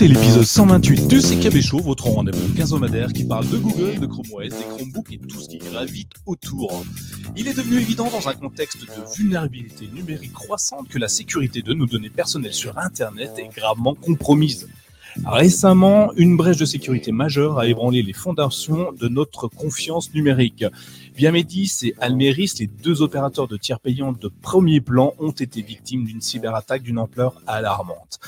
Écoutez l'épisode 128 du CKB Show, votre rendez-vous quinzomadaire qui parle de Google, de Chrome OS, des Chromebooks et tout ce qui gravite autour. Il est devenu évident dans un contexte de vulnérabilité numérique croissante que la sécurité de nos données personnelles sur Internet est gravement compromise. Récemment, une brèche de sécurité majeure a ébranlé les fondations de notre confiance numérique. Viamedis et Almeris, les deux opérateurs de tiers payants de premier plan, ont été victimes d'une cyberattaque d'une ampleur alarmante,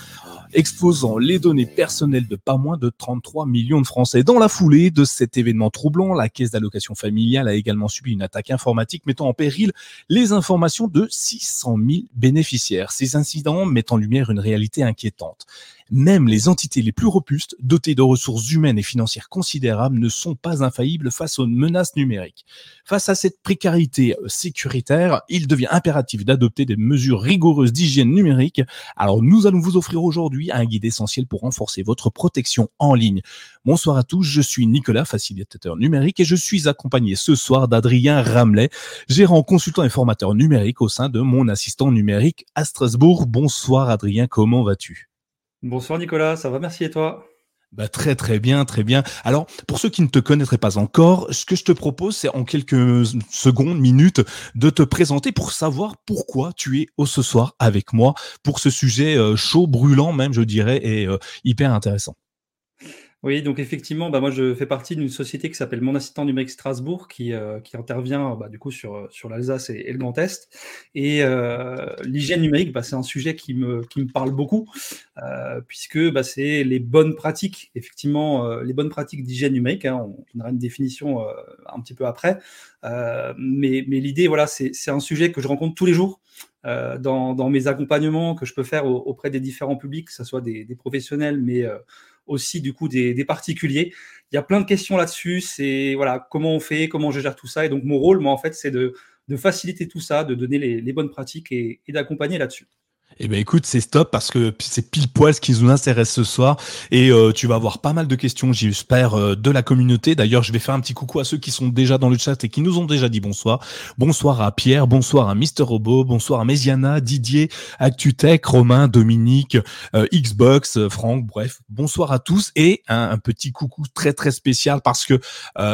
exposant les données personnelles de pas moins de 33 millions de Français. Dans la foulée de cet événement troublant, la caisse d'allocation familiale a également subi une attaque informatique mettant en péril les informations de 600 000 bénéficiaires. Ces incidents mettent en lumière une réalité inquiétante. Même les entités les plus robustes, dotées de ressources humaines et financières considérables, ne sont pas infaillibles face aux menaces numériques. Face à cette précarité euh, sécuritaire, il devient impératif d'adopter des mesures rigoureuses d'hygiène numérique. Alors nous allons vous offrir aujourd'hui un guide essentiel pour renforcer votre protection en ligne. Bonsoir à tous, je suis Nicolas, facilitateur numérique, et je suis accompagné ce soir d'Adrien Ramelet, gérant consultant et formateur numérique au sein de mon assistant numérique à Strasbourg. Bonsoir Adrien, comment vas-tu? Bonsoir Nicolas, ça va, merci et toi? Bah, très très bien, très bien. Alors, pour ceux qui ne te connaîtraient pas encore, ce que je te propose, c'est en quelques secondes, minutes, de te présenter pour savoir pourquoi tu es au ce soir avec moi pour ce sujet euh, chaud, brûlant même, je dirais, et euh, hyper intéressant. Oui, donc effectivement, bah, moi je fais partie d'une société qui s'appelle Mon Assistant Numérique Strasbourg, qui, euh, qui intervient bah, du coup sur, sur l'Alsace et, le Grand Est. Et euh, l'hygiène numérique, bah, c'est un sujet qui me, qui me parle beaucoup, euh, puisque c'est les bonnes pratiques, effectivement, les bonnes pratiques d'hygiène numérique. Hein, on donnera une définition un petit peu après. Mais mais l'idée, voilà, c'est un sujet que je rencontre tous les jours. Dans, dans, mes accompagnements que je peux faire auprès des différents publics, que ce soit des professionnels, mais aussi du coup des, particuliers. Il y a plein de questions là-dessus. C'est voilà comment on fait, comment je gère tout ça. Et donc mon rôle, moi en fait, c'est de, faciliter tout ça, de donner les, bonnes pratiques et d'accompagner là-dessus. Eh ben écoute, c'est stop parce que c'est pile poil ce qui nous intéresse ce soir et euh, tu vas avoir pas mal de questions, j'espère, euh, de la communauté. D'ailleurs, je vais faire un petit coucou à ceux qui sont déjà dans le chat et qui nous ont déjà dit bonsoir. Bonsoir à Pierre, bonsoir à Mister Robot, bonsoir à Méziana, Didier, ActuTech, Romain, Dominique, euh, Xbox, Franck, bref, bonsoir à tous et un, petit coucou très très spécial parce que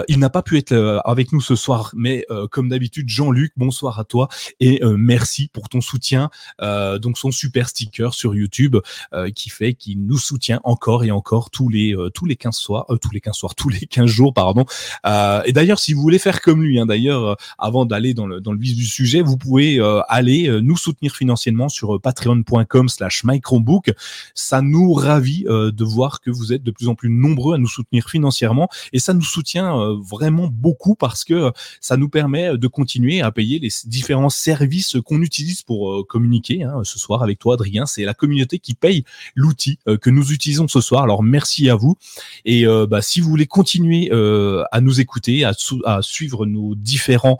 il n'a pas pu être avec nous ce soir, mais comme d'habitude, Jean-Luc, bonsoir à toi et merci pour ton soutien. donc super sticker sur YouTube euh, qui fait qu'il nous soutient encore et encore tous les euh, tous les 15 soirs, euh, tous les 15 soirs, tous les 15 jours, pardon. et d'ailleurs, si vous voulez faire comme lui, hein, d'ailleurs, avant d'aller dans le dans le vif du sujet, vous pouvez aller nous soutenir financièrement sur patreon.com/slash microbook. Ça nous ravit de voir que vous êtes de plus en plus nombreux à nous soutenir financièrement et ça nous soutient vraiment beaucoup parce que ça nous permet de continuer à payer les différents services qu'on utilise pour communiquer hein, ce soir avec toi, Adrien. C'est la communauté qui paye l'outil euh, que nous utilisons ce soir. Alors merci à vous. Et euh, bah, si vous voulez continuer euh, à nous écouter, à, suivre nos différents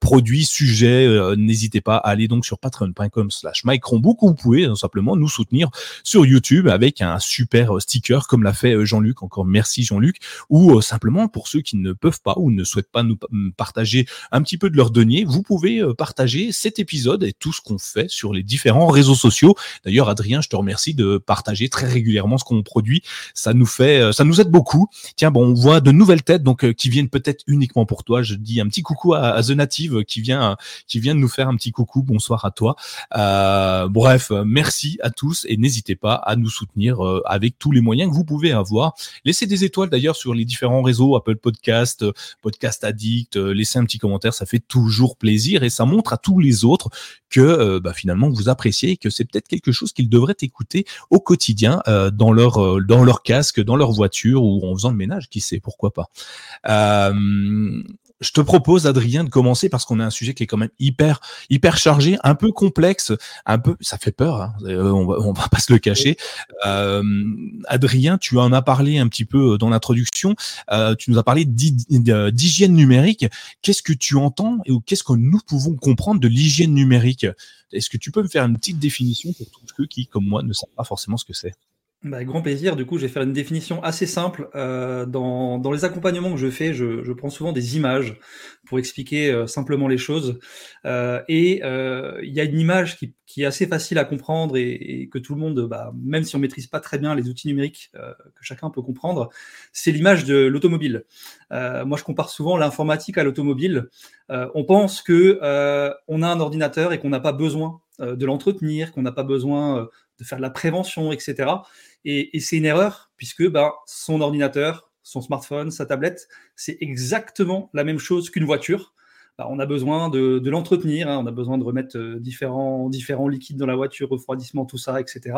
produits, sujets, n'hésitez pas à aller donc sur patreon.com/slash microbook ou vous pouvez simplement nous soutenir sur YouTube avec un super sticker comme l'a fait Jean-Luc. Encore merci Jean-Luc. Ou simplement pour ceux qui ne peuvent pas ou ne souhaitent pas nous partager un petit peu de leur denier, vous pouvez partager cet épisode et tout ce qu'on fait sur les différents réseaux réseaux sociaux. D'ailleurs, Adrien, je te remercie de partager très régulièrement ce qu'on produit. Ça nous fait, euh, ça nous aide beaucoup. Tiens, bon, on voit de nouvelles têtes donc euh, qui viennent peut-être uniquement pour toi. Je dis un petit coucou à, The Native qui vient, qui vient de nous faire un petit coucou. Bonsoir à toi. Euh, bref, merci à tous et n'hésitez pas à nous soutenir avec tous les moyens que vous pouvez avoir. Laissez des étoiles d'ailleurs sur les différents réseaux Apple Podcast, Podcast Addict. laissez un petit commentaire, ça fait toujours plaisir et ça montre à tous les autres que bah, finalement vous appréciez que c'est peut-être quelque chose qu'ils devraient écouter au quotidien euh, dans leur euh, dans leur casque, dans leur voiture ou en faisant le ménage, qui sait, pourquoi pas. Euh, je te propose, Adrien, de commencer parce qu'on a un sujet qui est quand même hyper, hyper chargé, un peu complexe, un peu, ça fait peur. Hein, euh, on, va, va pas se le cacher. Euh, Adrien, tu en as parlé un petit peu dans l'introduction. Euh, tu nous as parlé d'hygiène numérique. Qu'est-ce que tu entends et qu'est-ce que nous pouvons comprendre de l'hygiène numérique? Est-ce que tu peux me faire une petite définition pour tous ceux qui, comme moi, ne savent pas forcément ce que c'est? Bah, grand plaisir. Du coup, je vais faire une définition assez simple. Euh, dans, dans, les accompagnements que je fais, je, je prends souvent des images pour expliquer euh, simplement les choses. Euh, et euh, il y a une image qui, qui, est assez facile à comprendre et, que tout le monde, bah, même si on maîtrise pas très bien les outils numériques, euh, que chacun peut comprendre, c'est l'image de l'automobile. Moi, je compare souvent l'informatique à l'automobile. on pense que on a un ordinateur et qu'on n'a pas besoin de l'entretenir, qu'on n'a pas besoin de faire de la prévention, etc. Et, c'est une erreur, puisque ben, son ordinateur, son smartphone, sa tablette, c'est exactement la même chose qu'une voiture. Ben, on a besoin de, de l'entretenir, hein, on a besoin de remettre euh, différents, différents liquides dans la voiture, refroidissement, tout ça, etc.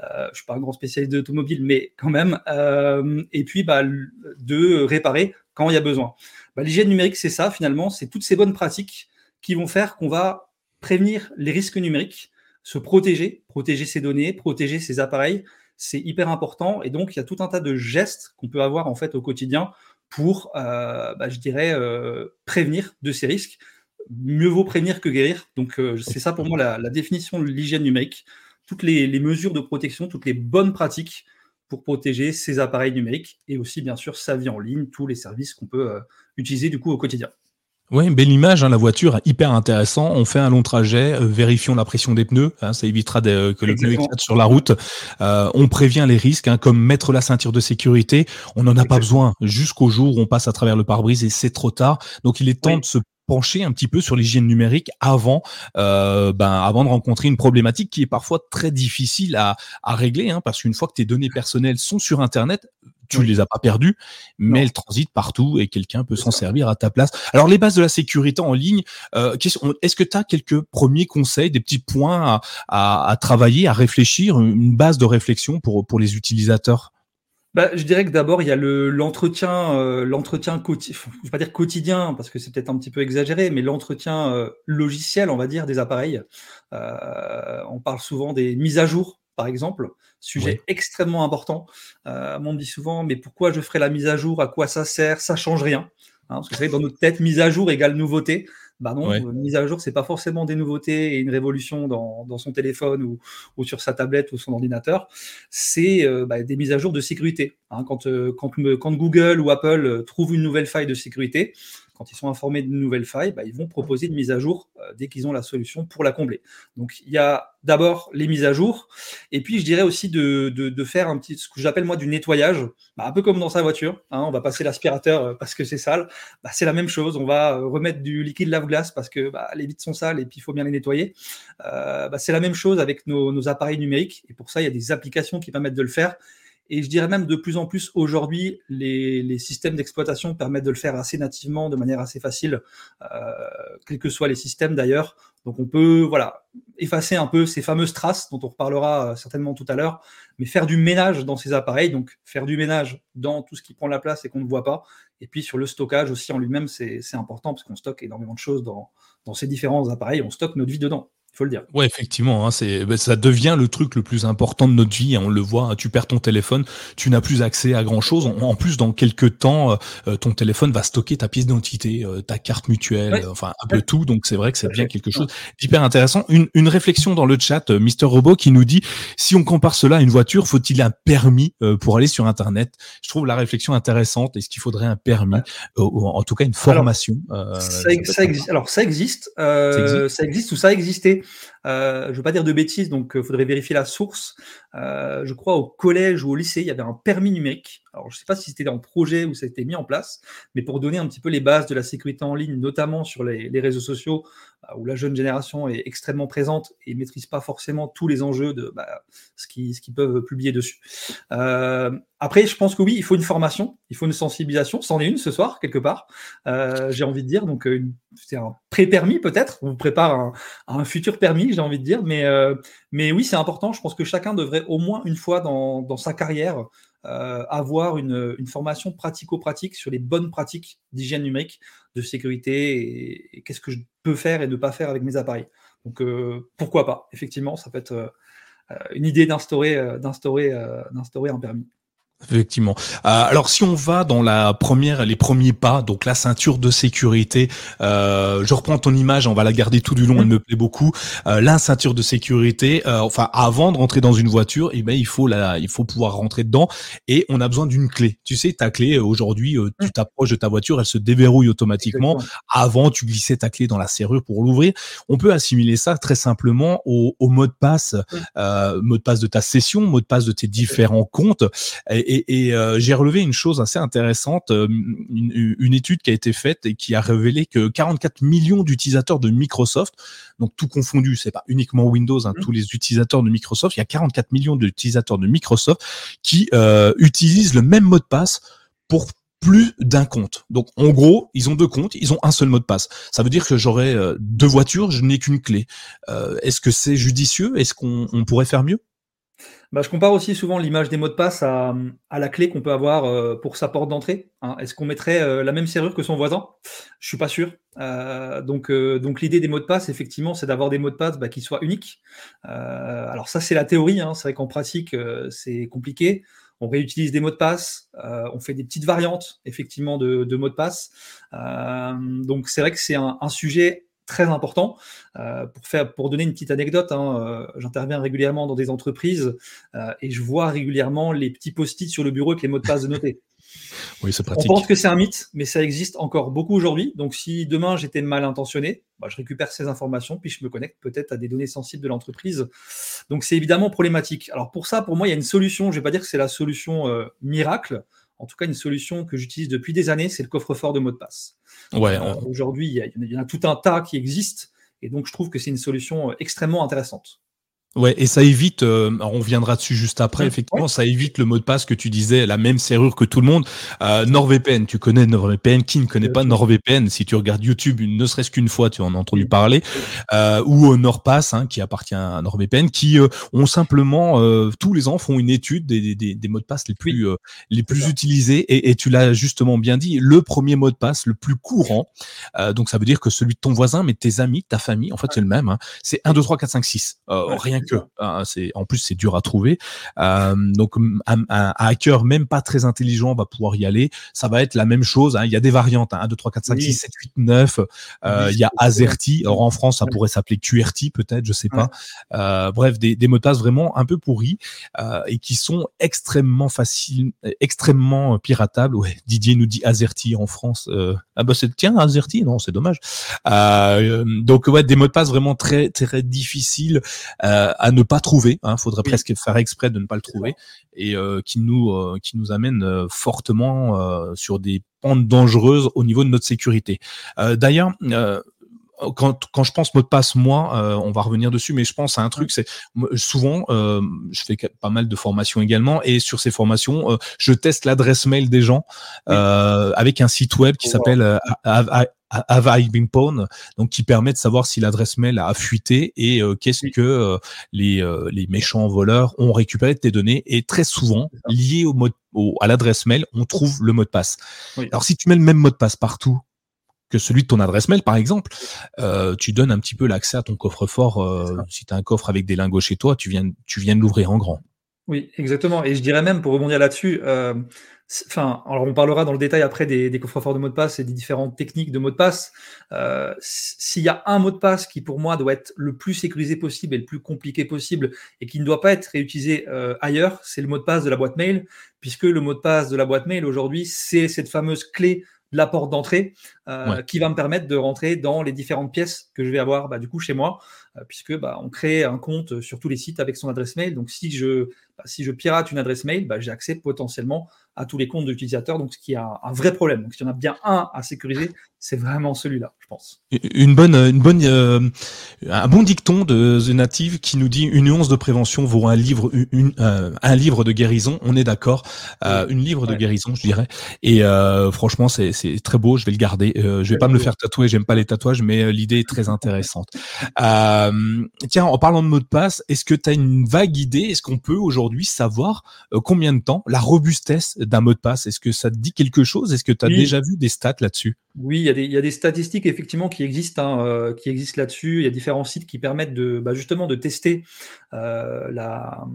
Euh, je ne suis pas un grand spécialiste d'automobile, mais quand même. Euh, et puis, bah, de réparer quand il y a besoin. Bah, L'hygiène numérique, c'est ça, finalement, c'est toutes ces bonnes pratiques qui vont faire qu'on va prévenir les risques numériques, se protéger, protéger ses données, protéger ses appareils, c'est hyper important. Et donc, il y a tout un tas de gestes qu'on peut avoir en fait au quotidien pour, euh, bah, je dirais, euh, prévenir de ces risques. Mieux vaut prévenir que guérir. Donc, euh, c'est ça pour moi la, définition de l'hygiène numérique. Toutes les, mesures de protection, toutes les bonnes pratiques pour protéger ses appareils numériques et aussi, bien sûr, sa vie en ligne, tous les services qu'on peut utiliser du coup au quotidien. Oui, belle image, hein, la voiture, hyper intéressant. On fait un long trajet, euh, vérifions la pression des pneus, hein, ça évitera de, euh, que le pneu éclate sur la route. Euh, on prévient les risques, hein, comme mettre la ceinture de sécurité. On n'en a pas besoin jusqu'au jour où on passe à travers le pare-brise et c'est trop tard. Donc il est temps oui. de se pencher un petit peu sur l'hygiène numérique avant, euh, ben, avant de rencontrer une problématique qui est parfois très difficile à, à régler, hein, parce qu'une fois que tes données personnelles sont sur Internet, tu oui. les as pas perdues, mais non. elles transitent partout et quelqu'un peut s'en servir à ta place. Alors les bases de la sécurité en ligne, euh, est-ce que tu as quelques premiers conseils, des petits points à, à, à, travailler, à réfléchir, une base de réflexion pour, pour les utilisateurs? Bah, je dirais que d'abord il y a le l'entretien, euh, l'entretien quotidien, je vais pas dire quotidien parce que c'est peut-être un petit peu exagéré, mais l'entretien euh, logiciel, on va dire, des appareils. Euh, on parle souvent des mises à jour, par exemple, sujet oui. extrêmement important. Euh, on me dit souvent, mais pourquoi je ferai la mise à jour? À quoi ça sert? Ça change rien. Hein, parce que c'est dans notre tête, mise à jour égale nouveauté. Bah non, ouais. mise à jour, c'est pas forcément des nouveautés et une révolution dans, dans son téléphone ou, ou, sur sa tablette ou son ordinateur. C'est euh, bah, des mises à jour de sécurité. Hein, quand, euh, quand, quand, Google ou Apple euh, trouvent une nouvelle faille de sécurité, quand ils sont informés d'une nouvelle faille, bah, ils vont proposer une mise à jour euh, dès qu'ils ont la solution pour la combler. Donc il y a d'abord les mises à jour, et puis je dirais aussi de, faire un petit, ce que j'appelle moi du nettoyage, bah, un peu comme dans sa voiture. Hein, on va passer l'aspirateur euh, parce que c'est sale. Bah, c'est la même chose. On va euh, remettre du liquide lave-glace parce que les vitres sont sales et puis il faut bien les nettoyer. C'est la même chose avec nos appareils numériques, et pour ça il y a des applications qui permettent de le faire. Et je dirais même de plus en plus aujourd'hui, les, systèmes d'exploitation permettent de le faire assez nativement, de manière assez facile, euh, quels que soient les systèmes d'ailleurs. Donc on peut voilà effacer un peu ces fameuses traces dont on reparlera euh, certainement tout à l'heure, mais faire du ménage dans ces appareils, donc faire du ménage dans tout ce qui prend la place et qu'on ne voit pas. Et puis sur le stockage aussi en lui-même, c'est important parce qu'on stocke énormément de choses dans ces différents appareils, on stocke notre vie dedans il faut le dire. Ouais, effectivement, hein, c'est, ben, ça devient le truc le plus important de notre vie. Hein, on le voit, hein, tu perds ton téléphone, tu n'as plus accès à grand chose. En, en, plus, dans quelques temps, euh, euh, ton téléphone va stocker ta pièce d'identité, euh, ta carte mutuelle, ouais. enfin un peu ouais. tout. Donc c'est vrai que c'est bien quelque chose d'hyper intéressant. Une, une, réflexion dans le chat, euh, Mister Robot qui nous dit si on compare cela à une voiture, faut-il un permis euh, pour aller sur Internet? Je trouve la réflexion intéressante. Est-ce qu'il faudrait un permis, ou en tout cas une formation Alors, ça, ça existe. Alors ça existe, ça existe, ça existe ou ça a existé. Euh, je ne veux pas dire de bêtises, donc il euh, faudrait vérifier la source. Euh, je crois au collège ou au lycée, il y avait un permis numérique. Alors, je ne sais pas si c'était le projet ou ça a été mis en place, mais pour donner un petit peu les bases de la sécurité en ligne, notamment sur les, réseaux sociaux, où la jeune génération est extrêmement présente et ne maîtrise pas forcément tous les enjeux de bah, ce qu'ils ce qu peuvent publier dessus. Euh, après, je pense que oui, il faut une formation, il faut une sensibilisation. C'en est une ce soir, quelque part, euh, j'ai envie de dire. Donc, c'est un pré-permis peut-être, on vous prépare un, un, futur permis, j'ai envie de dire. Mais, euh, oui, c'est important. Je pense que chacun devrait au moins une fois dans sa carrière euh, avoir une, formation pratico-pratique sur les bonnes pratiques d'hygiène numérique, de sécurité et, qu'est-ce que je peux faire et ne pas faire avec mes appareils. Donc euh, pourquoi pas? Effectivement, ça peut être euh, une idée d'instaurer un permis. Effectivement. Euh, alors si on va dans la première, les premiers pas, donc la ceinture de sécurité, euh, je reprends ton image, on va la garder tout du long, elle me plaît beaucoup. Euh, la ceinture de sécurité, euh, enfin avant de rentrer dans une voiture, eh ben il faut la, il faut pouvoir rentrer dedans et on a besoin d'une clé. Tu sais, ta clé aujourd'hui, tu t'approches de ta voiture, elle se déverrouille automatiquement. Avant, tu glissais ta clé dans la serrure pour l'ouvrir. On peut assimiler ça très simplement au, au mot de passe, mot de passe de ta session, mot de passe de tes différents comptes. Et, et, euh, j'ai relevé une chose assez intéressante, euh, une, étude qui a été faite et qui a révélé que 44 millions d'utilisateurs de Microsoft, donc tout confondu, c'est pas uniquement Windows, hein, mmh. tous les utilisateurs de Microsoft, il y a 44 millions d'utilisateurs de Microsoft qui euh, utilisent le même mot de passe pour plus d'un compte. Donc en gros, ils ont deux comptes, ils ont un seul mot de passe. Ça veut dire que j'aurai deux voitures, je n'ai qu'une clé. Est-ce que c'est judicieux? Est-ce qu'on pourrait faire mieux? Bah, je compare aussi souvent l'image des mots de passe à, la clé qu'on peut avoir euh, pour sa porte d'entrée. Hein. Est-ce qu'on mettrait euh, la même serrure que son voisin? Je suis pas sûr. Euh, donc, donc l'idée des mots de passe, effectivement, c'est d'avoir des mots de passe bah, qui soient uniques. alors ça, c'est la théorie. Hein. C'est vrai qu'en pratique, c'est compliqué. On réutilise des mots de passe, on fait des petites variantes, effectivement, de, mots de passe. donc c'est vrai que c'est un, un sujet très important. Euh, pour, faire, pour donner une petite anecdote, hein, euh, j'interviens régulièrement dans des entreprises euh, et je vois régulièrement les petits post-it sur le bureau avec les mots de passe de noter. Oui, c'est pratique. On pense que c'est un mythe, mais ça existe encore beaucoup aujourd'hui. Donc, si demain j'étais mal intentionné, bah, je récupère ces informations, puis je me connecte peut-être à des données sensibles de l'entreprise. Donc, c'est évidemment problématique. Alors, pour ça, pour moi, il y a une solution. Je ne vais pas dire que c'est la solution miracle. En tout cas, une solution que j'utilise depuis des années, c'est le coffre-fort de mots de passe. Ouais, Aujourd'hui, il y, en a tout un tas qui existent, et donc je trouve que c'est une solution euh, extrêmement intéressante. Ouais, et ça évite, euh, on viendra dessus juste après, effectivement, ça évite le mot de passe que tu disais, la même serrure que tout le monde. Euh, NordVPN, tu connais NordVPN, qui ne connaît pas NordVPN? Si tu regardes YouTube, ne serait-ce qu'une fois, tu en as entendu parler. Euh, ou NordPass, hein, qui appartient à NordVPN, qui euh, ont simplement, euh, tous les ans, font une étude des, des, des mots de passe les plus, les plus utilisés. Et, et tu l'as justement bien dit, le premier mot de passe, le plus courant, donc ça veut dire que celui de ton voisin, mais tes amis, ta famille, en fait, c'est le même. Hein, c'est 1, 2, 3, 4, 5, 6. rien que. Hein, c'est en plus c'est dur à trouver. Euh, donc un, hacker même pas très intelligent va pouvoir y aller. Ça va être la même chose. Hein. Il y a des variantes. Hein. 1, 2, 3, 4, 5, 6, 7, 8, 9. il y a Azerty. Alors en France, ça pourrait s'appeler QRT peut-être, je sais pas. Euh, bref, des, des mots de passe vraiment un peu pourris euh, et qui sont extrêmement faciles, extrêmement piratables. Ouais, Didier nous dit Azerty en France. Euh, ah bah c'est tiens Azerty, non c'est dommage. Euh, donc ouais, des mots de passe vraiment très très difficiles euh, à ne pas trouver. Hein, faudrait presque faire exprès de ne pas le trouver et euh, qui nous euh, qui nous amène euh, fortement euh, sur des pentes dangereuses au niveau de notre sécurité. D'ailleurs. Quand, quand, je pense mot de passe, moi, on va revenir dessus, mais je pense à un truc, c'est souvent, je fais pas mal de formations également, et sur ces formations, je teste l'adresse mail des gens avec un site web qui s'appelle have I been pwned, donc qui permet de savoir si l'adresse mail a fuité et euh, qu'est-ce que euh, les, euh, les méchants voleurs ont récupéré de tes données. Et très souvent, lié au mot au, à l'adresse mail, on trouve le mot de passe. Alors si tu mets le même mot de passe partout, que celui de ton adresse mail, par exemple, euh, tu donnes un petit peu l'accès à ton coffre-fort. Euh, si tu as un coffre avec des lingots chez toi, tu viens, tu viens de l'ouvrir en grand. Oui, exactement. Et je dirais même, pour rebondir là-dessus, euh, Enfin, alors on parlera dans le détail après des, des coffres forts de mots de passe et des différentes techniques de mots de passe. Euh, S'il y a un mot de passe qui pour moi doit être le plus sécurisé possible et le plus compliqué possible et qui ne doit pas être réutilisé euh, ailleurs, c'est le mot de passe de la boîte mail, puisque le mot de passe de la boîte mail aujourd'hui, c'est cette fameuse clé la porte d'entrée euh, qui va me permettre de rentrer dans les différentes pièces que je vais avoir bah, du coup chez moi, euh, puisque bah, on crée un compte sur tous les sites avec son adresse mail. Donc si je, bah, si je pirate une adresse mail, j'ai accès potentiellement à tous les comptes d'utilisateurs, donc ce qui est un, un, vrai problème. Donc s'il y en a bien un à sécuriser, c'est vraiment celui-là, je pense. Une bonne, une bonne, euh, un bon dicton de The Native qui nous dit une once de prévention vaut un livre, une, euh, un livre de guérison. On est d'accord, euh, une livre de guérison, je dirais. Et euh, franchement, c'est très beau. Je vais le garder. je vais pas me le faire tatouer. J'aime pas les tatouages, mais l'idée est très intéressante. tiens, en parlant de mot de passe, est-ce que tu as une vague idée? Est-ce qu'on peut aujourd'hui savoir combien de temps la robustesse d'un mot de passe? Est-ce que ça te dit quelque chose? Est-ce que tu as déjà vu des stats là-dessus? Oui, il y, a des statistiques effectivement qui existent, hein, qui existent là-dessus. Il y a différents sites qui permettent de bah, justement de tester la,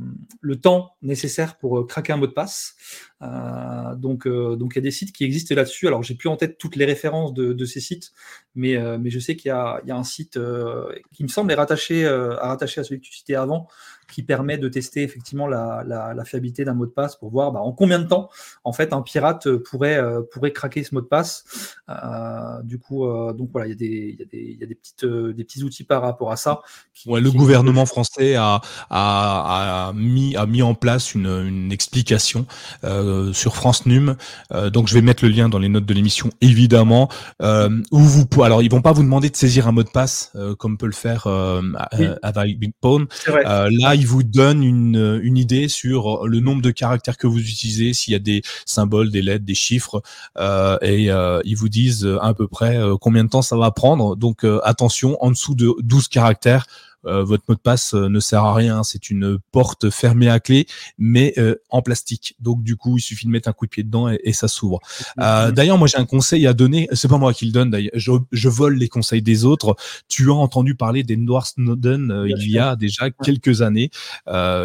le temps nécessaire pour craquer un mot de passe. Euh, donc, euh, donc il y a des sites qui existent là-dessus. Alors, j'ai plus en tête toutes les références de, ces sites, mais, euh, mais je sais qu'il y, y a, un site qui me semble est rattaché, à rattacher à celui que tu citais avant, qui permet de tester effectivement la, fiabilité d'un mot de passe pour voir bah, en combien de temps en fait un pirate pourrait, pourrait craquer ce mot de passe. du coup, donc voilà, il y a des, y a des, y a des, petites, des petits outils par rapport à ça. ouais, le gouvernement français a, a, mis, a mis en place une, une explication. Euh, sur France Num. Euh, donc je vais mettre le lien dans les notes de l'émission évidemment. Euh, où vous alors ils vont pas vous demander de saisir un mot de passe comme peut le faire avec Big Pone. là ils vous donnent une, une idée sur le nombre de caractères que vous utilisez, s'il y a des symboles, des lettres, des chiffres, et ils vous disent à peu près combien de temps ça va prendre. Donc attention, en dessous de 12 caractères, euh, votre mot de passe euh, ne sert à rien. C'est une porte fermée à clé, mais euh, en plastique. Donc du coup, il suffit de mettre un coup de pied dedans et, ça s'ouvre. d'ailleurs, moi j'ai un conseil à donner. C'est pas moi qui le donne. D'ailleurs, je, vole les conseils des autres. Tu as entendu parler d'Edward Snowden il y a déjà quelques années,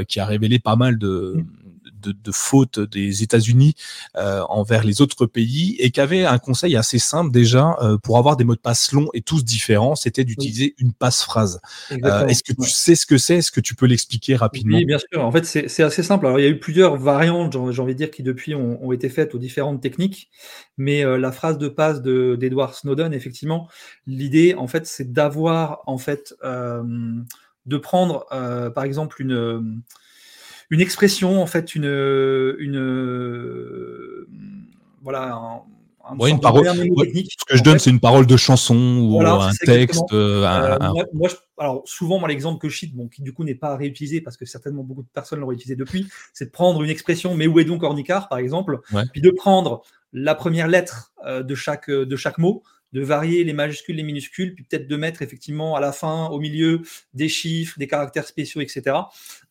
qui a révélé pas mal de mm de, faute des États-Unis euh, envers les autres pays et qui avait un conseil assez simple déjà euh, pour avoir des mots de passe longs et tous différents, c'était d'utiliser une passe-phrase. Euh, est-ce que tu sais ce que c'est? Est-ce que tu peux l'expliquer rapidement? Oui, bien sûr. En fait, c'est assez simple. Alors, il y a eu plusieurs variantes, j'ai envie de dire, qui depuis ont, été faites aux différentes techniques, mais la phrase de passe d'Edward Snowden, effectivement, l'idée, en fait, c'est d'avoir, en fait, de prendre, par exemple, une une expression, en fait, une, une voilà, un, une parole. ce que je donne, c'est une parole de chanson ou un texte. Euh, euh, moi, alors souvent, moi, l'exemple que je cite, bon, qui du coup n'est pas réutilisé parce que certainement beaucoup de personnes l'ont utilisé depuis, c'est de prendre une expression, mais où est donc Ornicard, par exemple, puis de prendre la première lettre euh, de chaque de chaque mot de varier les majuscules, les minuscules, puis peut-être de mettre effectivement à la fin, au milieu, des chiffres, des caractères spéciaux, etc.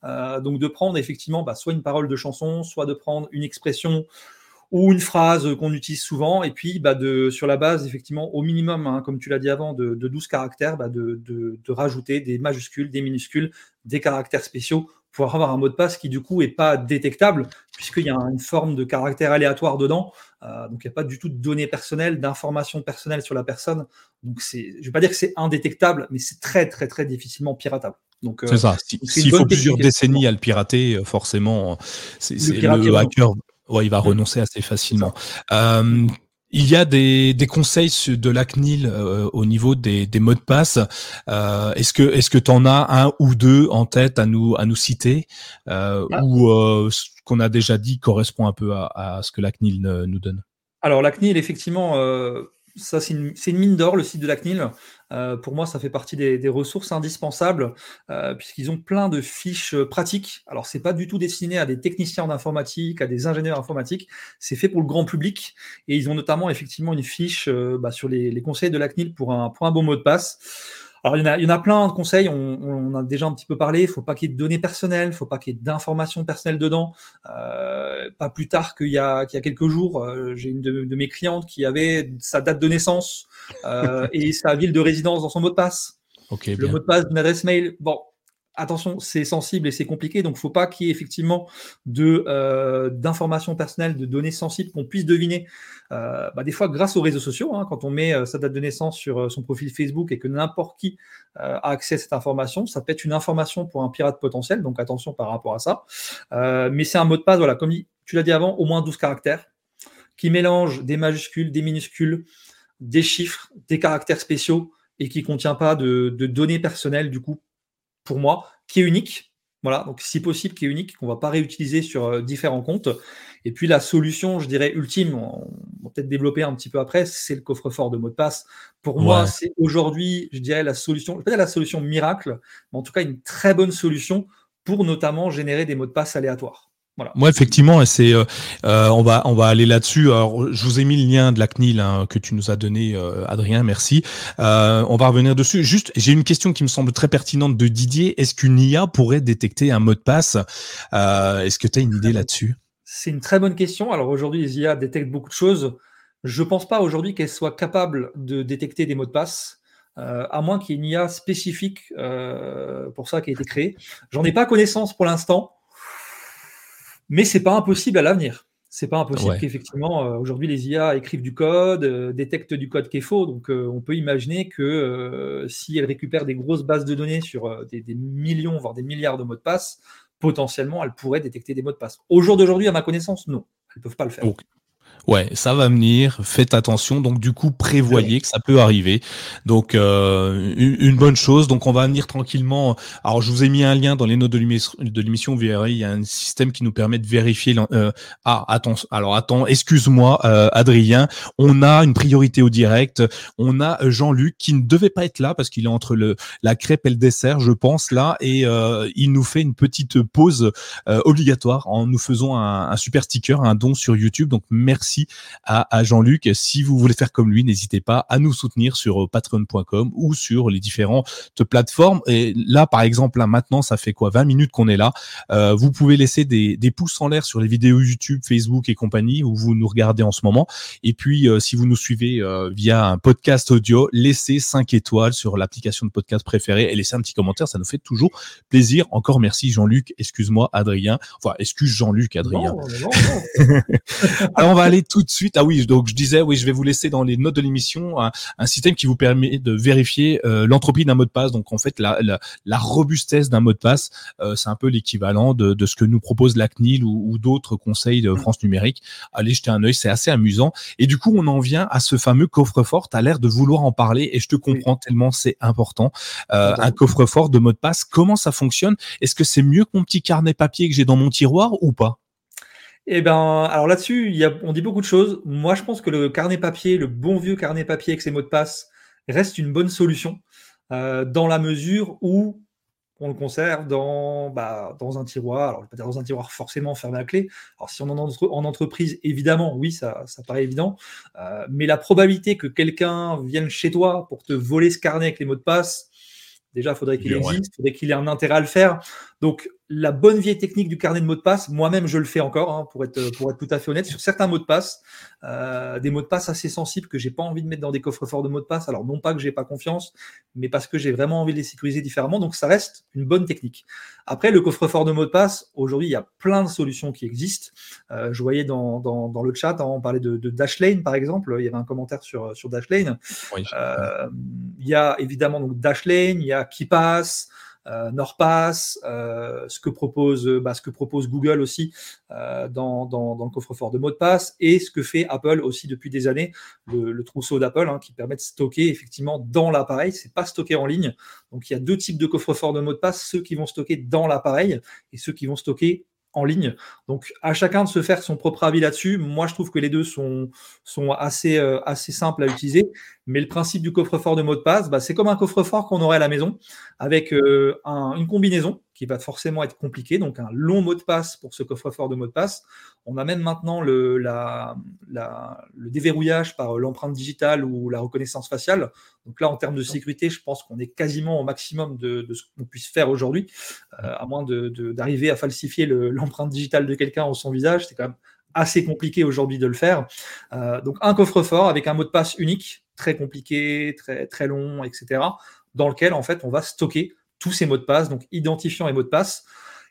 Euh, donc de prendre effectivement bah, soit une parole de chanson, soit de prendre une expression ou une phrase qu'on utilise souvent, et puis bah, de, sur la base, effectivement, au minimum, hein, comme tu l'as dit avant, de, 12 caractères, bah, de, de, rajouter des majuscules, des minuscules, des caractères spéciaux pour avoir un mot de passe qui du coup est pas détectable puisqu'il y a une forme de caractère aléatoire dedans. Euh, donc il n'y a pas du tout de données personnelles, d'informations personnelles sur la personne. Donc c'est, je vais pas dire que c'est indétectable, mais c'est très très très difficilement piratable. Donc euh, c'est ça. S'il faut plusieurs décennies à le pirater, euh, forcément, c'est, le, hacker. Ouais, il va renoncer assez facilement. Il y a des, des conseils de la CNIL euh, au niveau des, des, mots de passe. Euh, est-ce que est-ce que tu en as un ou deux en tête à nous à nous citer euh, ah. ou qu'on a déjà dit correspond un peu à, ce que la CNIL nous donne Alors la CNIL effectivement ça, c'est une, mine d'or, le site de la CNIL. Euh, pour moi, ça fait partie des, ressources indispensables, euh, puisqu'ils ont plein de fiches euh, pratiques. Alors, c'est pas du tout destiné à des techniciens d'informatique, à des ingénieurs informatiques. C'est fait pour le grand public. Et ils ont notamment effectivement une fiche bah, sur les, conseils de la CNIL pour un bon mot de passe. Alors, il y, en a, il y en a plein de conseils, on, a déjà un petit peu parlé, il ne faut pas qu'il y ait de données personnelles, il ne faut pas qu'il y ait d'informations personnelles dedans. Euh, pas plus tard qu'il y, a, qu'il y a quelques jours, euh, j'ai une de, mes clientes qui avait sa date de naissance euh, et sa ville de résidence dans son mot de passe. le mot de passe d'une adresse mail. Bon, attention, c'est sensible et c'est compliqué, donc il ne faut pas qu'il y ait effectivement de, euh, d'informations personnelles, de données sensibles qu'on puisse deviner. Euh, bah, des fois, grâce aux réseaux sociaux, hein, quand on met euh, sa date de naissance sur son profil Facebook et que n'importe qui a accès à cette information, ça peut être une information pour un pirate potentiel, donc attention par rapport à ça. mais c'est un mot de passe, voilà, comme tu l'as dit avant, au moins 12 caractères, qui mélange des majuscules, des minuscules, des chiffres, des caractères spéciaux et qui ne contient pas de, de données personnelles, du coup, pour moi, qui est unique. Voilà, donc si possible, qui est unique, qu'on ne va pas réutiliser sur euh, différents comptes. Et puis la solution, je dirais, ultime, on va peut-être développer un petit peu après, c'est le coffre-fort de mot de passe. Pour moi, c'est aujourd'hui, je dirais, la solution, peut-être la solution miracle, mais en tout cas une très bonne solution pour notamment générer des mots de passe aléatoires. Moi, effectivement, c'est, euh, euh, on va, on va aller là-dessus. Alors, je vous ai mis le lien de la CNIL hein, que tu nous as donné, euh, Adrien. Merci. on va revenir dessus. Juste, j'ai une question qui me semble très pertinente de Didier. Est-ce qu'une IA pourrait détecter un mot de passe? Est-ce que tu as une idée là-dessus? C'est une très bonne question. Alors aujourd'hui, les IA détectent beaucoup de choses. Je pense pas aujourd'hui qu'elles soient capables de détecter des mots de passe. à moins qu'il y ait une IA spécifique pour ça qui a été créée. J'en ai pas connaissance pour l'instant. Mais c'est pas impossible à l'avenir. C'est pas impossible qu'effectivement, euh, aujourd'hui, les IA écrivent du code, euh, détectent du code qui est faux. Donc, euh, on peut imaginer que si elles récupèrent des grosses bases de données sur des, millions, voire des milliards de mots de passe, potentiellement, elles pourraient détecter des mots de passe. Au jour d'aujourd'hui, à ma connaissance, non. Elles ne peuvent pas le faire. Ouais, ça va venir. Faites attention. Donc du coup, prévoyez que ça peut arriver. Donc euh, une, bonne chose. Donc on va venir tranquillement. Alors je vous ai mis un lien dans les notes de l'émission. Verrez, il y a un système qui nous permet de vérifier. Euh, ah attends. Alors attends. Excuse-moi, euh, Adrien. On a une priorité au direct. On a Jean-Luc qui ne devait pas être là parce qu'il est entre la crêpe et le dessert, je pense là, et il nous fait une petite pause obligatoire en nous faisant un super sticker, un don sur YouTube. Donc merci à, Jean-Luc. Si vous voulez faire comme lui, n'hésitez pas à nous soutenir sur euh, patreon.com ou sur les différentes plateformes. Et là, par exemple, là maintenant, ça fait quoi? 20 minutes qu'on est là. Euh, vous pouvez laisser des, pouces en l'air sur les vidéos YouTube, Facebook et compagnie où vous nous regardez en ce moment. Et puis, euh, si vous nous suivez via un podcast audio, laissez 5 étoiles sur l'application de podcast préférée et laissez un petit commentaire. Ça nous fait toujours plaisir. Encore merci Jean-Luc. Excuse-moi Adrien. Enfin, excuse Jean-Luc Adrien. Alors, on va aller tout de suite. Ah oui, donc je disais, oui, je vais vous laisser dans les notes de l'émission un, système qui vous permet de vérifier euh, l'entropie d'un mot de passe. Donc en fait, la, la, robustesse d'un mot de passe, euh, c'est un peu l'équivalent de, de, ce que nous propose la CNIL ou, ou d'autres conseils de France Numérique. Allez jeter un œil, c'est assez amusant. Et du coup, on en vient à ce fameux coffre-fort. Tu as l'air de vouloir en parler et je te comprends tellement c'est important. Euh, un coffre-fort de mot de passe, comment ça fonctionne? Est-ce que c'est mieux que mon petit carnet papier que j'ai dans mon tiroir ou pas? Eh ben, alors là-dessus, on dit beaucoup de choses. Moi, je pense que le carnet papier, le bon vieux carnet papier avec ses mots de passe, reste une bonne solution euh, dans la mesure où on le conserve dans, bah, dans un tiroir. Alors, peut-être dans un tiroir forcément fermé à clé. Alors, si on en, en entreprise, évidemment, oui, ça, ça paraît évident. Euh, mais la probabilité que quelqu'un vienne chez toi pour te voler ce carnet avec les mots de passe, déjà, il faudrait qu'il existe, il faudrait qu'il ait un intérêt à le faire. Donc, la bonne vieille technique du carnet de mots de passe, moi-même je le fais encore, hein, pour, être, pour être tout à fait honnête, sur certains mots de passe, euh, des mots de passe assez sensibles que j'ai pas envie de mettre dans des coffres forts de mots de passe. Alors non pas que j'ai pas confiance, mais parce que j'ai vraiment envie de les sécuriser différemment. Donc ça reste une bonne technique. Après, le coffre-fort de mots de passe, aujourd'hui il y a plein de solutions qui existent. Euh, je voyais dans, dans, le chat, hein, on parlait de, Dashlane par exemple, il y avait un commentaire sur, sur Dashlane. Euh, il y a évidemment donc Dashlane, il y a KeePass, NordPass, euh, ce que propose bah, ce que propose Google aussi euh, dans, dans, le coffre-fort de mots de passe et ce que fait Apple aussi depuis des années, le, le trousseau d'Apple hein, qui permet de stocker effectivement dans l'appareil. C'est pas stocké en ligne. Donc il y a deux types de coffre-fort de mots de passe ceux qui vont stocker dans l'appareil et ceux qui vont stocker en ligne. Donc, à chacun de se faire son propre avis là-dessus. Moi, je trouve que les deux sont, sont assez, euh, assez simples à utiliser. Mais le principe du coffre-fort de mot de passe, bah, c'est comme un coffre-fort qu'on aurait à la maison, avec euh, une combinaison qui va forcément être compliquée, donc un long mot de passe pour ce coffre-fort de mot de passe. On a même maintenant le déverrouillage par l'empreinte digitale ou la reconnaissance faciale. Donc là, en termes de sécurité, je pense qu'on est quasiment au maximum de, ce qu'on puisse faire aujourd'hui, euh, à moins d'arriver à falsifier l'empreinte digitale de quelqu'un ou son visage. C'est quand même assez compliqué aujourd'hui de le faire. Euh, donc un coffre-fort avec un mot de passe unique, très compliqué, très, très long, etc., dans lequel en fait on va stocker tous ces mots de passe, donc identifiant les mots de passe.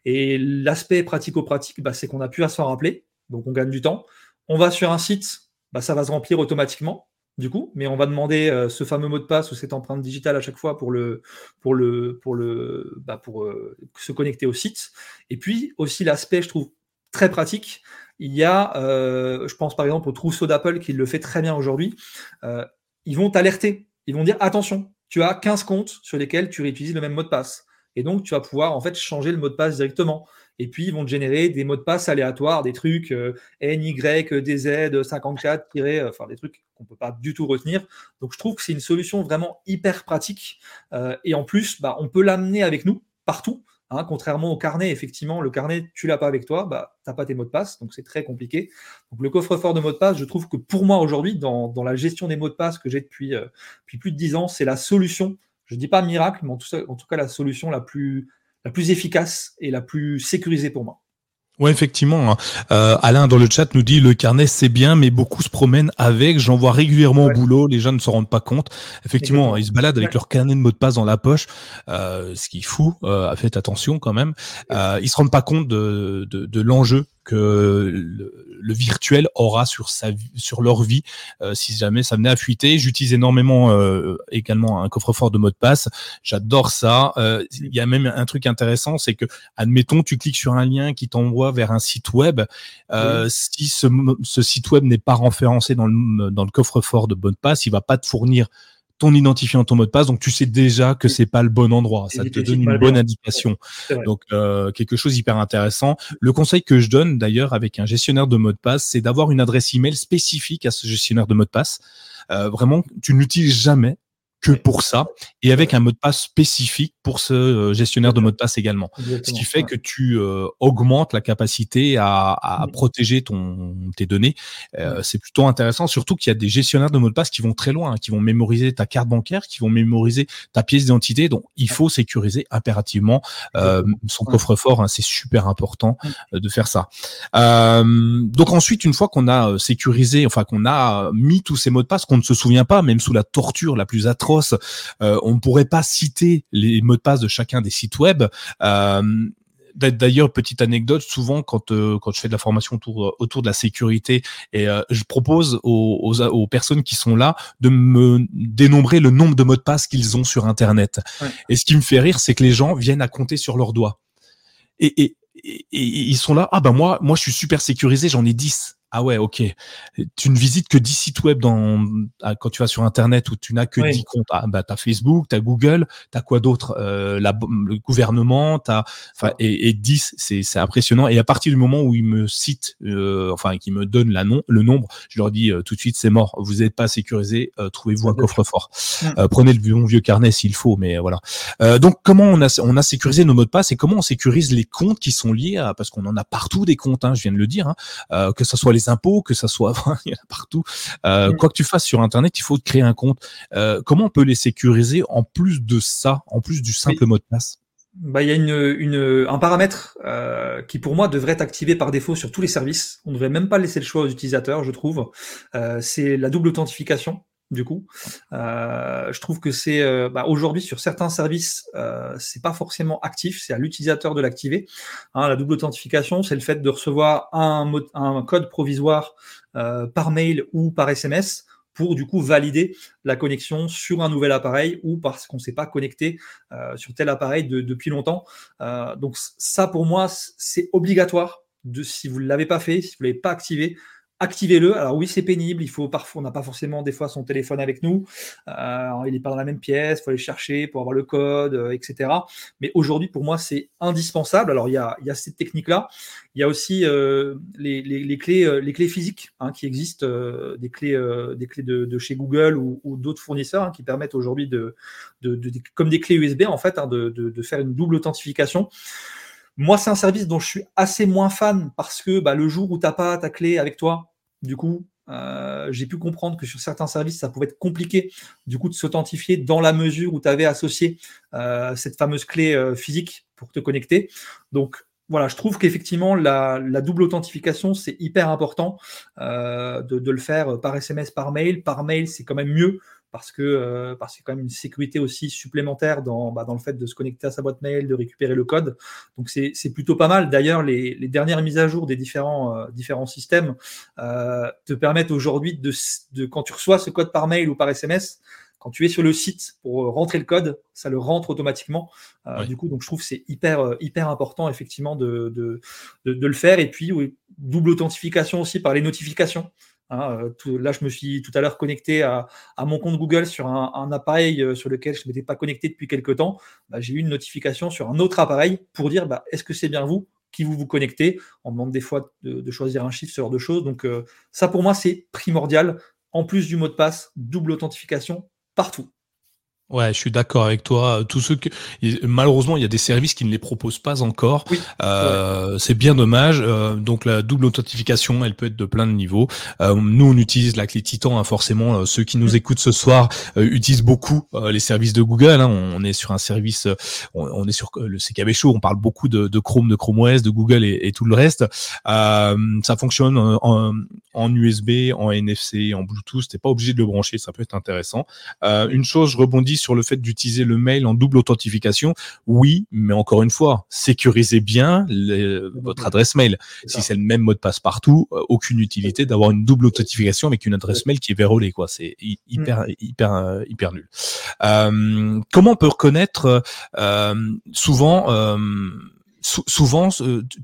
Et l'aspect pratico-pratique, bah, c'est qu'on a plus à s'en rappeler, donc on gagne du temps. On va sur un site, bah, ça va se remplir automatiquement, du coup, mais on va demander euh, ce fameux mot de passe ou cette empreinte digitale à chaque fois pour le pour le pour le bah, pour euh, se connecter au site. Et puis aussi l'aspect, je trouve très pratique, il y a, euh, je pense par exemple au trousseau d'Apple qui le fait très bien aujourd'hui. Ils vont t'alerter. Ils vont dire attention, tu as 15 comptes sur lesquels tu réutilises le même mot de passe. Et donc, tu vas pouvoir en fait changer le mot de passe directement. Et puis, ils vont te générer des mots de passe aléatoires, des trucs euh, NY, DZ, 54, enfin des trucs qu'on ne peut pas du tout retenir. Donc, je trouve que c'est une solution vraiment hyper pratique. et en plus, bah, on peut l'amener avec nous partout. Hein, contrairement au carnet, effectivement, le carnet, tu l'as pas avec toi, bah, tu n'as pas tes mots de passe, donc c'est très compliqué. Donc le coffre-fort de mots de passe, je trouve que pour moi aujourd'hui, dans, la gestion des mots de passe que j'ai depuis, euh, depuis plus de 10 ans, c'est la solution, je ne dis pas miracle, mais en tout, en tout cas la solution la plus, la plus efficace et la plus sécurisée pour moi. Ouais, effectivement. Hein. Euh, Alain dans le chat nous dit le carnet c'est bien, mais beaucoup se promènent avec. J'en vois régulièrement au boulot. Les gens ne se rendent pas compte. Effectivement, ils se baladent avec leur carnet de mot de passe dans la poche, euh, ce qui est fou. Euh, faites attention quand même. Euh, ils se rendent pas compte de, de, de l'enjeu que le, virtuel aura sur sa sur leur vie euh, si jamais ça venait à fuiter. J'utilise énormément euh, également un coffre-fort de mot de passe. J'adore ça. Euh, il y a même un truc intéressant, c'est que admettons tu cliques sur un lien qui t'envoie vers un site web. Si ce, ce, site web n'est pas référencé dans le dans le coffre-fort de mot de passe, il va pas te fournir ton identifiant, ton mot de passe, donc tu sais déjà que c'est pas le bon endroit. Ça te donne une bonne indication. Donc euh, quelque chose hyper intéressant. Le conseil que je donne d'ailleurs avec un gestionnaire de mot de passe, c'est d'avoir une adresse email spécifique à ce gestionnaire de mot de passe. Euh, vraiment, tu n'utilises jamais que pour ça et avec un mot de passe spécifique pour ce euh, gestionnaire de mot de passe également. ce qui fait que tu euh, augmentes la capacité à, à protéger ton, tes données. Euh, c'est plutôt intéressant, surtout qu'il y a des gestionnaires de mot de passe qui vont très loin, hein, qui vont mémoriser ta carte bancaire, qui vont mémoriser ta pièce d'identité. Donc, il faut sécuriser impérativement euh, son coffre-fort. Hein, c'est super important de faire ça. donc ensuite, une fois qu'on a sécurisé, enfin qu'on a mis tous ces mots de passe, qu'on ne se souvient pas, même sous la torture la plus atroce euh, on ne pourrait pas citer les mots de passe de chacun des sites web. Euh, d'ailleurs, petite anecdote, souvent quand, euh, quand je fais de la formation autour, autour de la sécurité, et je propose aux, personnes qui sont là de me dénombrer le nombre de mots de passe qu'ils ont sur Internet. Et ce qui me fait rire, c'est que les gens viennent à compter sur leurs doigts. Et, et, ils sont là, ah ben moi, moi je suis super sécurisé, j'en ai 10. Ah ouais, ok. Tu ne visites que 10 sites web dans, quand tu vas sur Internet où tu n'as que 10 comptes. Ah, bah, tu as Facebook, tu as Google, tu as quoi d'autre? Euh, Le gouvernement, as, enfin, et, et 10, c'est impressionnant. Et à partir du moment où ils me citent, euh, enfin, qu'ils me donnent la nom, le nombre, je leur dis euh, tout de suite, c'est mort. Vous n'êtes pas sécurisé, euh, trouvez-vous un coffre-fort. Euh, prenez le bon vieux carnet s'il faut, mais voilà. donc, comment on a, on a sécurisé nos mots de passe et comment on sécurise les comptes qui sont liés à, parce qu'on en a partout des comptes, hein, je viens de le dire, hein, que ce soit les impôts, que ça soit, il y en a partout. Euh, quoi que tu fasses sur Internet, il faut créer un compte. Euh, comment on peut les sécuriser en plus de ça, en plus du simple mot de passe? bah, il y a une, un paramètre euh, qui pour moi devrait être activé par défaut sur tous les services. On ne devrait même pas laisser le choix aux utilisateurs, je trouve. c'est la double authentification du coup. Euh, je trouve que c'est euh, bah, aujourd'hui sur certains services, euh, c'est pas forcément actif, c'est à l'utilisateur de l'activer. Hein, la double authentification, c'est le fait de recevoir un, code provisoire euh, par mail ou par SMS pour du coup valider la connexion sur un nouvel appareil ou parce qu'on ne s'est pas connecté sur tel appareil depuis longtemps. donc ça pour moi c'est obligatoire. De, si vous ne l'avez pas fait, si vous ne l'avez pas activé, activez-le. Alors oui, c'est pénible. Il faut parfois, on n'a pas forcément des fois son téléphone avec nous. Euh, il n'est pas dans la même pièce. Il faut aller chercher pour avoir le code, euh, etc. Mais aujourd'hui, pour moi, c'est indispensable. Alors il y a, cette technique-là. Il y a aussi euh, les, clés, les clés physiques hein, qui existent, des clés, des clés de, chez Google ou, d'autres fournisseurs hein, qui permettent aujourd'hui de, de, comme des clés USB en fait, hein, de, faire une double authentification. Moi, c'est un service dont je suis assez moins fan parce que bah, le jour où tu n'as pas ta clé avec toi, du coup, euh, j'ai pu comprendre que sur certains services, ça pouvait être compliqué du coup de s'authentifier dans la mesure où tu avais associé euh, cette fameuse clé euh, physique pour te connecter. Donc voilà, je trouve qu'effectivement la, double authentification c'est hyper important de, de, le faire par SMS, par mail. Par mail, c'est quand même mieux parce que euh, parce qu'il y a quand même une sécurité aussi supplémentaire dans, bah, dans le fait de se connecter à sa boîte mail, de récupérer le code. Donc c'est plutôt pas mal. D'ailleurs, les, les, dernières mises à jour des différents, euh, différents systèmes euh, te permettent aujourd'hui de, de, quand tu reçois ce code par mail ou par SMS, quand tu es sur le site pour rentrer le code, ça le rentre automatiquement. Euh, Du coup, donc je trouve que c'est hyper, euh, hyper important effectivement de, de, de, de, le faire. Et puis, oui, double authentification aussi par les notifications. Hein, euh, là, je me suis tout à l'heure connecté à, mon compte Google sur un, appareil euh, sur lequel je ne m'étais pas connecté depuis quelques temps. Bah, j'ai eu une notification sur un autre appareil pour dire bah, est-ce que c'est bien vous qui vous vous connectez? On demande des fois de, choisir un chiffre, ce genre de choses. Donc, euh, ça pour moi, c'est primordial. En plus du mot de passe, double authentification partout. Ouais, je suis d'accord avec toi. Tous ceux que malheureusement, il y a des services qui ne les proposent pas encore. Euh, c'est bien dommage. Euh, donc la double authentification, elle peut être de plein de niveaux. Euh, nous, on utilise la clé Titan. Hein, forcément, ceux qui nous écoutent ce soir utilisent beaucoup les services de Google. Hein. On est sur un service, on, est sur le CKB Show. On parle beaucoup de, de Chrome, de Chrome OS, de Google et, et tout le reste. ça fonctionne en, en, USB, en NFC, en Bluetooth. T'es pas obligé de le brancher. Ça peut être intéressant. une chose, je rebondis sur le fait d'utiliser le mail en double authentification, oui, mais encore une fois, sécurisez bien votre adresse mail. Si c'est le même mot de passe partout, euh, aucune utilité d'avoir une double authentification avec une adresse mail qui est verrouillée, quoi. C'est hyper, mm. hyper, euh, hyper nul. Euh, comment on peut reconnaître souvent souvent,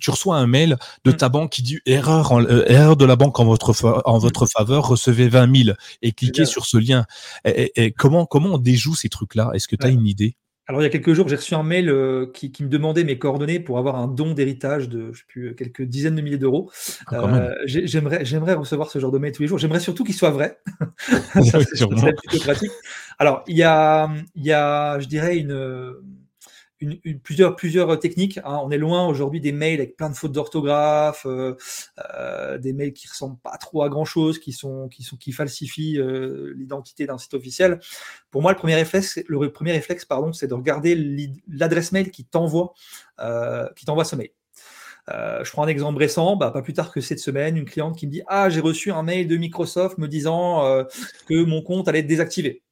tu reçois un mail de mm. ta banque qui dit erreur, en, euh, erreur de la banque en votre, en mm. votre faveur, recevez 20 000 et cliquez sur ce lien. Et, comment, comment on déjoue ces trucs-là? Est-ce que tu as une idée? Alors, il y a quelques jours, j'ai reçu un mail euh, qui, me demandait mes coordonnées pour avoir un don d'héritage de je sais plus, quelques dizaines de milliers d'euros. Ah, euh, j'aimerais, j'aimerais recevoir ce genre de mail tous les jours. J'aimerais surtout qu'il soit vrai. ça, plutôt pratique. Alors, il y a, il y a, je dirais, une, une, plusieurs, plusieurs techniques. Hein. On est loin aujourd'hui des mails avec plein de fautes d'orthographe, euh, euh, des mails qui ressemblent pas trop à grand chose, qui sont, qui sont, qui falsifient euh, l'identité d'un site officiel. Pour moi, le premier réflexe, le premier réflexe, pardon, c'est de regarder l'adresse mail qui t'envoie, qui t'envoie ce mail. je prends un exemple récent, bah, pas plus tard que cette semaine, une cliente qui me dit Ah, j'ai reçu un mail de Microsoft me disant que mon compte allait être désactivé.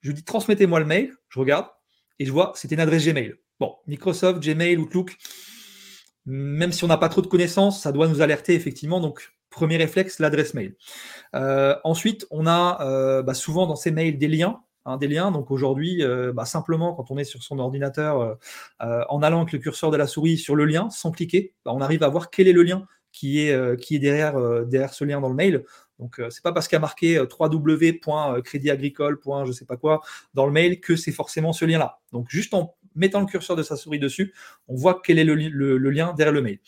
Je lui dis Transmettez-moi le mail, je regarde, et je vois, c'était une adresse Gmail. Bon, Microsoft, Gmail, Outlook, même si on n'a pas trop de connaissances, ça doit nous alerter effectivement. Donc, premier réflexe, l'adresse mail. Euh, ensuite, on a euh, bah, souvent dans ces mails des liens. Hein, des liens. Donc aujourd'hui, euh, bah, simplement quand on est sur son ordinateur, en allant avec le curseur de la souris sur le lien, sans cliquer, bah, on arrive à voir quel est le lien qui est, qui est derrière, derrière ce lien dans le mail. Donc, euh, c'est pas parce qu'il y a marqué euh, www.créditagricole. je sais pas quoi dans le mail que c'est forcément ce lien-là. Donc, juste en mettant le curseur de sa souris dessus, on voit quel est le, lien derrière le mail.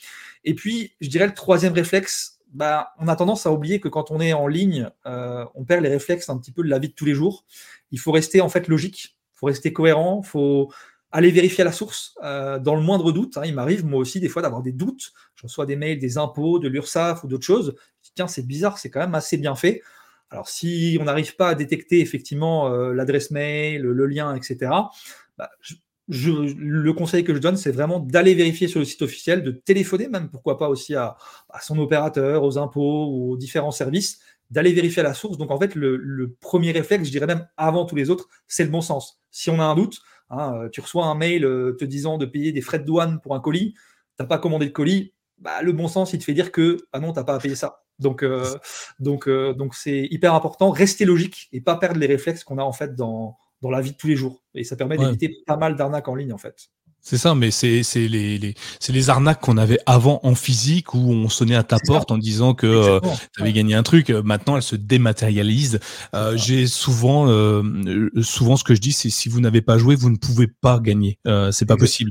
Et puis, je dirais le troisième réflexe, bah, on a tendance à oublier que quand on est en ligne, euh, on perd les réflexes un petit peu de la vie de tous les jours. Il faut rester en fait logique, il faut rester cohérent, il faut aller vérifier à la source dans le moindre doute. Hein. il m'arrive moi aussi des fois d'avoir des doutes. Je reçois des mails des impôts, de l'URSSAF ou d'autres choses tiens, c'est bizarre, c'est quand même assez bien fait. Alors, si on n'arrive pas à détecter effectivement euh, l'adresse mail, le, lien, etc., bah, le conseil que je donne, c'est vraiment d'aller vérifier sur le site officiel, de téléphoner même, pourquoi pas aussi à, son opérateur, aux impôts ou aux différents services, d'aller vérifier à la source. Donc, en fait, le, premier réflexe, je dirais même avant tous les autres, c'est le bon sens. Si on a un doute, hein, euh, tu reçois un mail euh, te disant de payer des frais de douane pour un colis, tu n'as pas commandé de colis, bah, le bon sens, il te fait dire que ah non, tu n'as pas à payer ça. Donc, euh, donc, euh, donc c'est hyper important. Rester logique et pas perdre les réflexes qu'on a en fait dans, dans la vie de tous les jours. Et ça permet d'éviter pas mal d'arnaques en ligne en fait. C'est ça, mais c'est c'est les, les c'est les arnaques qu'on avait avant en physique où on sonnait à ta porte en disant que euh, tu avais gagné un truc. Maintenant, elles se dématérialisent. Euh, J'ai souvent euh, souvent ce que je dis, c'est si vous n'avez pas joué, vous ne pouvez pas gagner. Euh, c'est pas possible.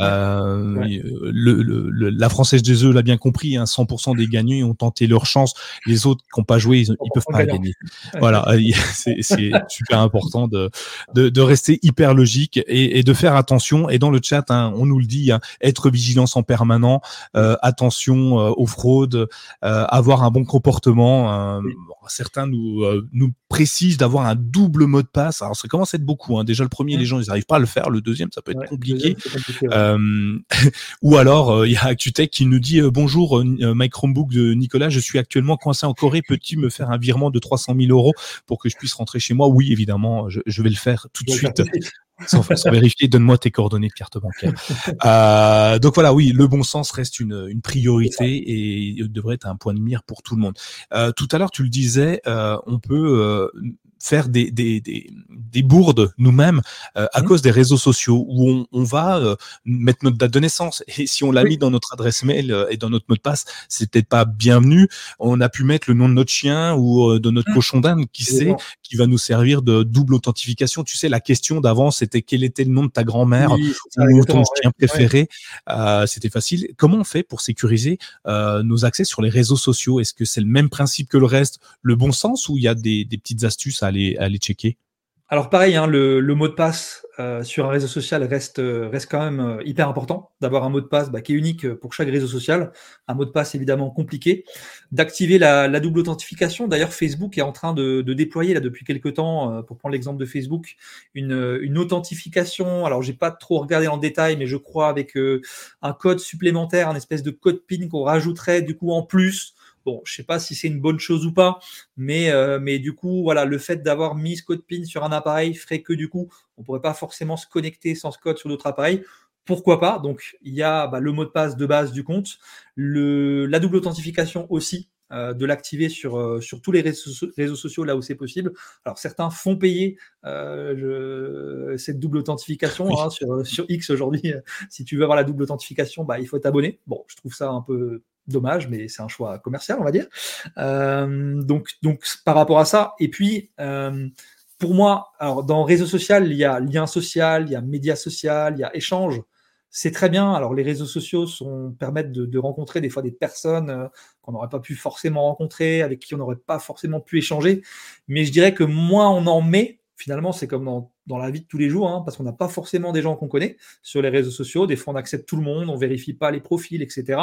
Euh, le, le, la française des œufs l'a bien compris. Hein, 100% des gagnants ont tenté leur chance. Les autres qui n'ont pas joué, ils, ils peuvent pas gagner. Voilà, c'est super important de, de, de rester hyper logique et, et de faire attention. Et dans le chat, hein, on nous le dit, hein, être vigilance en permanent, euh, attention euh, aux fraudes, euh, avoir un bon comportement. certains nous, nous précisent d'avoir un double mot de passe. Alors ça commence à être beaucoup. Hein. Déjà le premier, les gens ils n'arrivent pas à le faire. Le deuxième, ça peut être compliqué. ou alors il y a ActuTech qui nous dit bonjour Mike Chromebook de Nicolas, je suis actuellement coincé en Corée. Peux-tu me faire un virement de 300 000 euros pour que je puisse rentrer chez moi? Oui, évidemment, je, je vais le faire tout de suite sans, vérifier, donne-moi tes coordonnées de carte bancaire. Euh, donc voilà, oui, le bon sens reste une, une priorité et devrait être un point de mire pour tout le monde. Euh, tout à l'heure, tu le disais, euh, on peut euh, faire des, des, des, des bourdes nous-mêmes euh, à mmh. cause des réseaux sociaux où on, on va euh, mettre notre date de naissance. Et si on l'a mis dans notre adresse mail euh, et dans notre mot de passe c'est peut-être pas bienvenu. On a pu mettre le nom de notre chien ou de notre mmh. cochon d'âne qui sait qui va nous servir de double authentification. Tu sais la question d'avant c'était quel était le nom de ta grand-mère ou ton chien préféré? C'était facile. Comment on fait pour sécuriser nos accès sur les réseaux sociaux? Est-ce que c'est le même principe que le reste? Le bon sens ou il y a des, des petites astuces à aller, checker alors pareil, hein, le, mot de passe euh, sur un réseau social reste, euh, reste quand même euh, hyper important. D'avoir un mot de passe bah, qui est unique pour chaque réseau social, un mot de passe évidemment compliqué. D'activer la, double authentification. D'ailleurs, Facebook est en train de, déployer là depuis quelques temps, pour prendre l'exemple de Facebook, une, une authentification. Alors j'ai pas trop regardé en détail, mais je crois avec un code supplémentaire, un espèce de code PIN qu'on rajouterait du coup en plus Bon, je sais pas si c'est une bonne chose ou pas, mais, euh, mais du coup, voilà, le fait d'avoir mis ce code PIN sur un appareil ferait que du coup, on ne pourrait pas forcément se connecter sans ce code sur d'autres appareils. Pourquoi pas? Donc, il y a bah, le mot de passe de base du compte, le, la double authentification aussi, euh, de l'activer sur, euh, sur tous les réseaux, sociaux là où c'est possible. Alors certains font payer cette double authentification hein, sur, sur, X aujourd'hui. si tu veux avoir la double authentification, bah, il faut t'abonner. Bon, je trouve ça un peu dommage, mais c'est un choix commercial, on va dire. Euh, donc, donc, par rapport à ça, et puis, euh, pour moi, alors, dans réseau social, il y a lien social, il y a média social, il y a échange. C'est très bien. Alors, les réseaux sociaux sont, permettent de, rencontrer des fois des personnes euh, qu'on n'aurait pas pu forcément rencontrer, avec qui on n'aurait pas forcément pu échanger. Mais je dirais que moins on en met, finalement, c'est comme dans, la vie de tous les jours, hein, parce qu'on n'a pas forcément des gens qu'on connaît sur les réseaux sociaux. Des fois, on accepte tout le monde, on vérifie pas les profils, etc.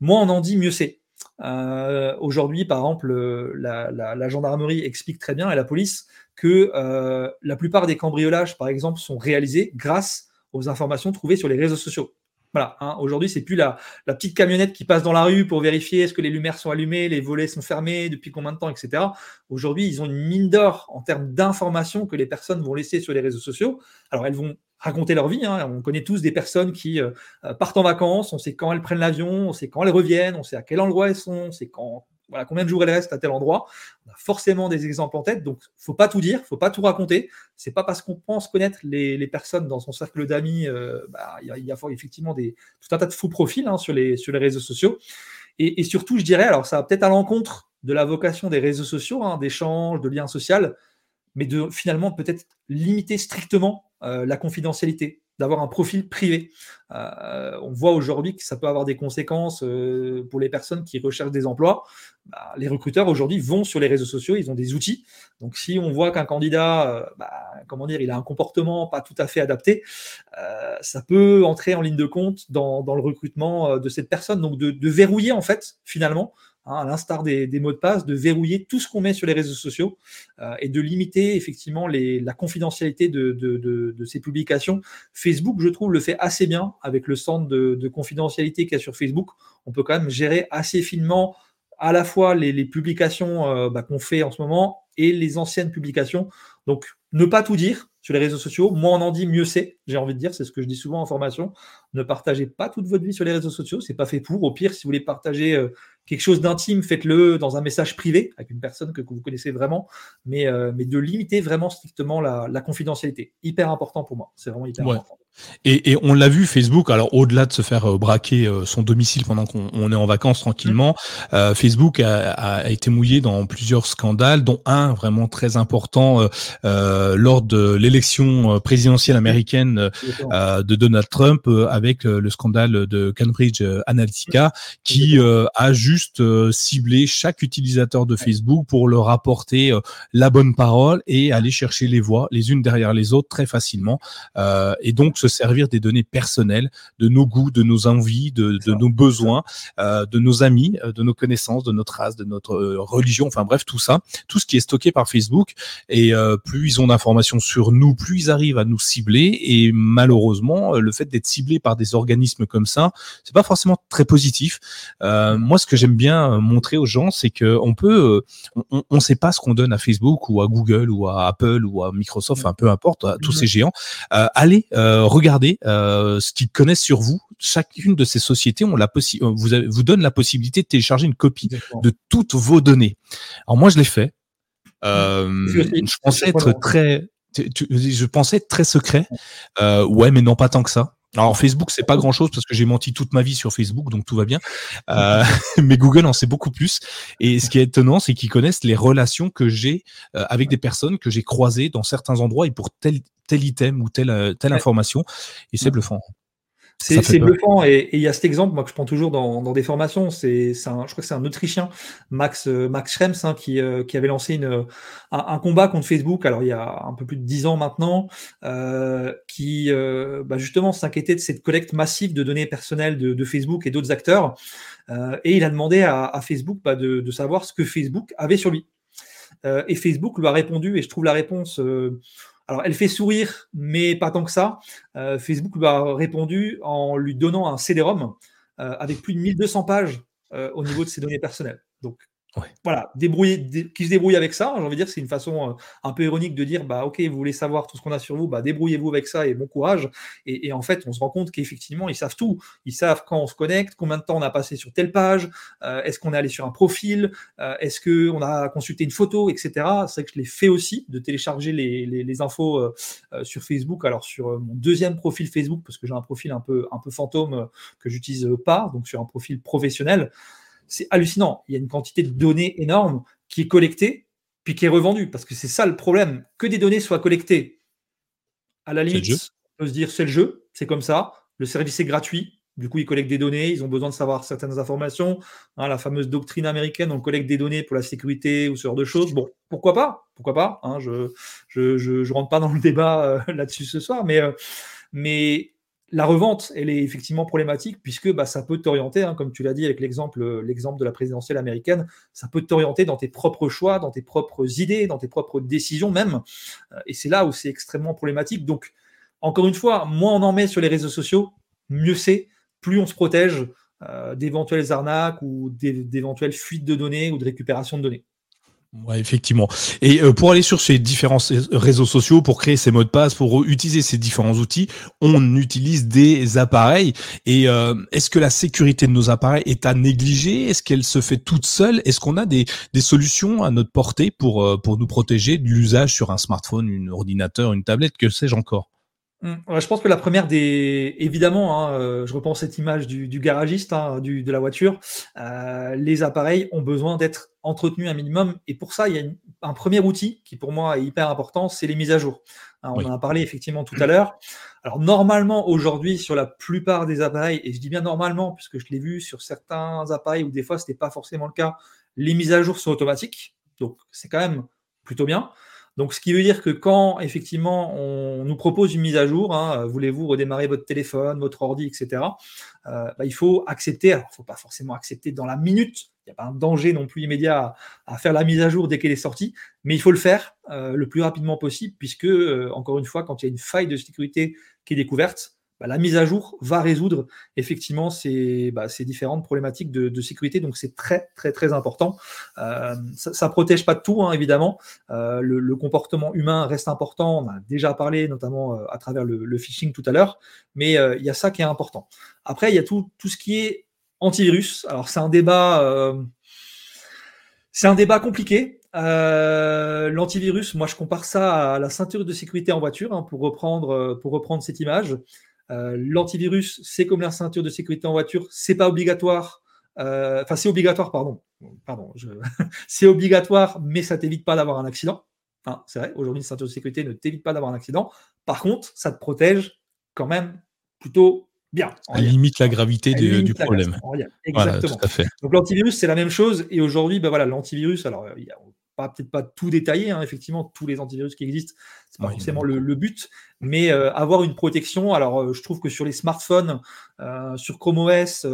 Moins on en dit, mieux c'est. Euh, aujourd'hui, par exemple, la, gendarmerie explique très bien, et la police, que euh, la plupart des cambriolages, par exemple, sont réalisés grâce aux informations trouvées sur les réseaux sociaux. Voilà, hein, aujourd'hui, c'est plus la, petite camionnette qui passe dans la rue pour vérifier est-ce que les lumières sont allumées, les volets sont fermés, depuis combien de temps, etc. Aujourd'hui, ils ont une mine d'or en termes d'informations que les personnes vont laisser sur les réseaux sociaux. Alors, elles vont raconter leur vie. Hein. On connaît tous des personnes qui euh, partent en vacances, on sait quand elles prennent l'avion, on sait quand elles reviennent, on sait à quel endroit elles sont, on sait quand, voilà, combien de jours elle reste à tel endroit. On a forcément des exemples en tête, donc faut pas tout dire, faut pas tout raconter. C'est pas parce qu'on pense connaître les, personnes dans son cercle d'amis, euh, bah, il y, a effectivement tout un tas de faux profils hein, sur, les, réseaux sociaux. Et, surtout, je dirais, alors ça va peut-être à l'encontre de la vocation des réseaux sociaux, hein, d'échanges, de liens sociaux, mais de finalement peut-être limiter strictement euh, la confidentialité d'avoir un profil privé. Euh, on voit aujourd'hui que ça peut avoir des conséquences euh, pour les personnes qui recherchent des emplois. Bah, les recruteurs aujourd'hui vont sur les réseaux sociaux, ils ont des outils. Donc si on voit qu'un candidat, euh, bah, comment dire, il a un comportement pas tout à fait adapté, ça peut entrer en ligne de compte dans, le recrutement de cette personne. Donc de, de verrouiller en fait finalement Hein, à l'instar des, mots de passe, de verrouiller tout ce qu'on met sur les réseaux sociaux euh, et de limiter effectivement la confidentialité de, ces publications. Facebook, je trouve, le fait assez bien avec le centre de, confidentialité qu'il y a sur Facebook. On peut quand même gérer assez finement à la fois les, publications euh, bah, qu'on fait en ce moment et les anciennes publications. Donc, ne pas tout dire sur les réseaux sociaux. Moins on en dit, mieux c'est. J'ai envie de dire, c'est ce que je dis souvent en formation. Ne partagez pas toute votre vie sur les réseaux sociaux. C'est pas fait pour. Au pire, si vous voulez partager euh, quelque chose d'intime, faites-le dans un message privé avec une personne que, vous connaissez vraiment, mais, euh, mais de limiter vraiment strictement la, confidentialité. Hyper important pour moi. C'est vraiment hyper important. Et, on l'a vu, Facebook, alors au-delà de se faire euh, braquer euh, son domicile pendant qu'on est en vacances tranquillement, mmh. Facebook a, été mouillé dans plusieurs scandales, dont un vraiment très important lors de l'élection présidentielle américaine de Donald Trump avec le scandale de Cambridge Analytica, qui a juste euh, cibler chaque utilisateur de Facebook pour leur apporter euh, la bonne parole et aller chercher les voix les unes derrière les autres très facilement euh, et donc se servir des données personnelles de nos goûts, de nos envies, de, nos besoins, de nos amis, de nos connaissances, de notre race, de notre religion, enfin bref tout ça, tout ce qui est stocké par Facebook. Et plus ils ont d'informations sur nous, plus ils arrivent à nous cibler. Et malheureusement le fait d'être ciblé par des organismes comme ça, c'est pas forcément très positif. moi ce que j'aime bien euh, montrer aux gens, c'est que on peut, euh, on ne sait pas ce qu'on donne à Facebook ou à Google ou à Apple ou à Microsoft, enfin peu importe, à tous ces géants. Euh, allez regarder ce qu'ils connaissent sur vous. Chacune de ces sociétés ont la vous, vous donne la possibilité de télécharger une copie de toutes vos données. Alors moi, je l'ai fait. je pensais être très, je pensais être très secret. ouais, mais non pas tant que ça. Alors Facebook, c'est pas grand chose parce que j'ai menti toute ma vie sur Facebook, donc tout va bien. Euh, mais Google en sait beaucoup plus. Et ce qui est étonnant, c'est qu'ils connaissent les relations que j'ai euh, avec des personnes que j'ai croisées dans certains endroits et pour tel tel item ou telle euh, telle information. Et c'est bluffant. C'est bluffant et il y a cet exemple moi que je prends toujours dans, dans des formations. C'est je crois que c'est un Autrichien, Max euh, Max Schrems, hein, qui, euh, qui avait lancé une, un, combat contre Facebook. Alors il y a un peu plus de dix ans maintenant, euh, qui euh, bah, justement s'inquiétait de cette collecte massive de données personnelles de, de Facebook et d'autres acteurs. et il a demandé à, à Facebook bah, de, de, savoir ce que Facebook avait sur lui. et Facebook lui a répondu et je trouve la réponse alors, elle fait sourire, mais pas tant que ça. Euh, Facebook lui a répondu en lui donnant un CD-ROM euh, avec plus de 1200 pages euh, au niveau de ses données personnelles. Donc, voilà, débrouiller, qui se débrouille avec ça, j'ai envie de dire, c'est une façon euh, un peu ironique de dire, bah ok, vous voulez savoir tout ce qu'on a sur vous, bah débrouillez-vous avec ça et bon courage. Et, en fait, on se rend compte qu'effectivement, ils savent tout. Ils savent quand on se connecte, combien de temps on a passé sur telle page, euh, est-ce qu'on est allé sur un profil, euh, est-ce qu'on a consulté une photo, etc. C'est vrai que je l'ai fait aussi, de télécharger les, les, infos sur Facebook. Alors sur mon deuxième profil Facebook, parce que j'ai un profil un peu, un peu fantôme que j'utilise pas, donc sur un profil professionnel c'est hallucinant. Il y a une quantité de données énorme qui est collectée, puis qui est revendue. Parce que c'est ça le problème. Que des données soient collectées. À la limite, on peut se dire c'est le jeu, c'est comme ça. Le service est gratuit. Du coup, ils collectent des données, ils ont besoin de savoir certaines informations. Hein, la fameuse doctrine américaine, on collecte des données pour la sécurité ou ce genre de choses. Bon, pourquoi pas? Pourquoi pas? Hein, Je ne je, rentre pas dans le débat euh, là-dessus ce soir, mais, euh, mais la revente, elle est effectivement problématique puisque bah, ça peut t'orienter, hein, comme tu l'as dit avec l'exemple, l'exemple de la présidentielle américaine, ça peut t'orienter dans tes propres choix, dans tes propres idées, dans tes propres décisions même. Euh, et c'est là où c'est extrêmement problématique. Donc, encore une fois, moins on en met sur les réseaux sociaux, mieux c'est, plus on se protège euh, d'éventuelles arnaques ou d'éventuelles fuites de données ou de récupération de données. Ouais, effectivement. Et euh, pour aller sur ces différents réseaux sociaux, pour créer ces mots de passe, pour utiliser ces différents outils, on utilise des appareils. Et euh, est-ce que la sécurité de nos appareils est à négliger? Est-ce qu'elle se fait toute seule? Est-ce qu'on a des, des solutions à notre portée pour, euh, pour nous protéger de l'usage sur un smartphone, un ordinateur, une tablette, que sais-je encore? Je pense que la première des, évidemment, hein, euh, je reprends cette image du, garagiste, hein, du, de la voiture. Euh, les appareils ont besoin d'être entretenus un minimum, et pour ça, il y a un premier outil qui pour moi est hyper important, c'est les mises à jour. Hein, on en a parlé effectivement tout à l'heure. Alors normalement aujourd'hui sur la plupart des appareils, et je dis bien normalement puisque je l'ai vu sur certains appareils où des fois c'était pas forcément le cas, les mises à jour sont automatiques, donc c'est quand même plutôt bien. Donc, ce qui veut dire que quand effectivement on nous propose une mise à jour, hein, voulez-vous redémarrer votre téléphone, votre ordi, etc., euh, bah, il faut accepter. Il ne faut pas forcément accepter dans la minute. Il n'y a pas un danger non plus immédiat à, faire la mise à jour dès qu'elle est sortie, mais il faut le faire euh, le plus rapidement possible, puisque, euh, encore une fois, quand il y a une faille de sécurité qui est découverte, bah, la mise à jour va résoudre effectivement ces, bah, différentes problématiques de, sécurité. Donc c'est très très très important. Euh, ça ne protège pas de tout, hein, évidemment. Euh, le, comportement humain reste important. On a déjà parlé notamment euh, à travers le, phishing tout à l'heure, mais il y a ça qui est important. Après, il y a tout, ce qui est antivirus. Alors c'est un débat. c'est un débat compliqué. L'antivirus, moi je compare ça à la ceinture de sécurité en voiture, hein, pour reprendre cette image. Euh, l'antivirus, c'est comme la ceinture de sécurité en voiture, c'est pas obligatoire. Euh, enfin, c'est obligatoire, pardon. Pardon, c'est obligatoire, mais ça t'évite pas d'avoir un accident. c'est vrai, aujourd'hui, une ceinture de sécurité ne t'évite pas d'avoir un accident. Par contre, ça te protège quand même plutôt bien. Ça limite la gravité du problème. Exactement. Donc l'antivirus, c'est la même chose. Et aujourd'hui, ben voilà, l'antivirus, alors peut-être pas tout détailler, hein, effectivement, tous les antivirus qui existent, c'est pas forcément le, but, mais euh, avoir une protection. Alors, euh, je trouve que sur les smartphones, euh, sur Chrome OS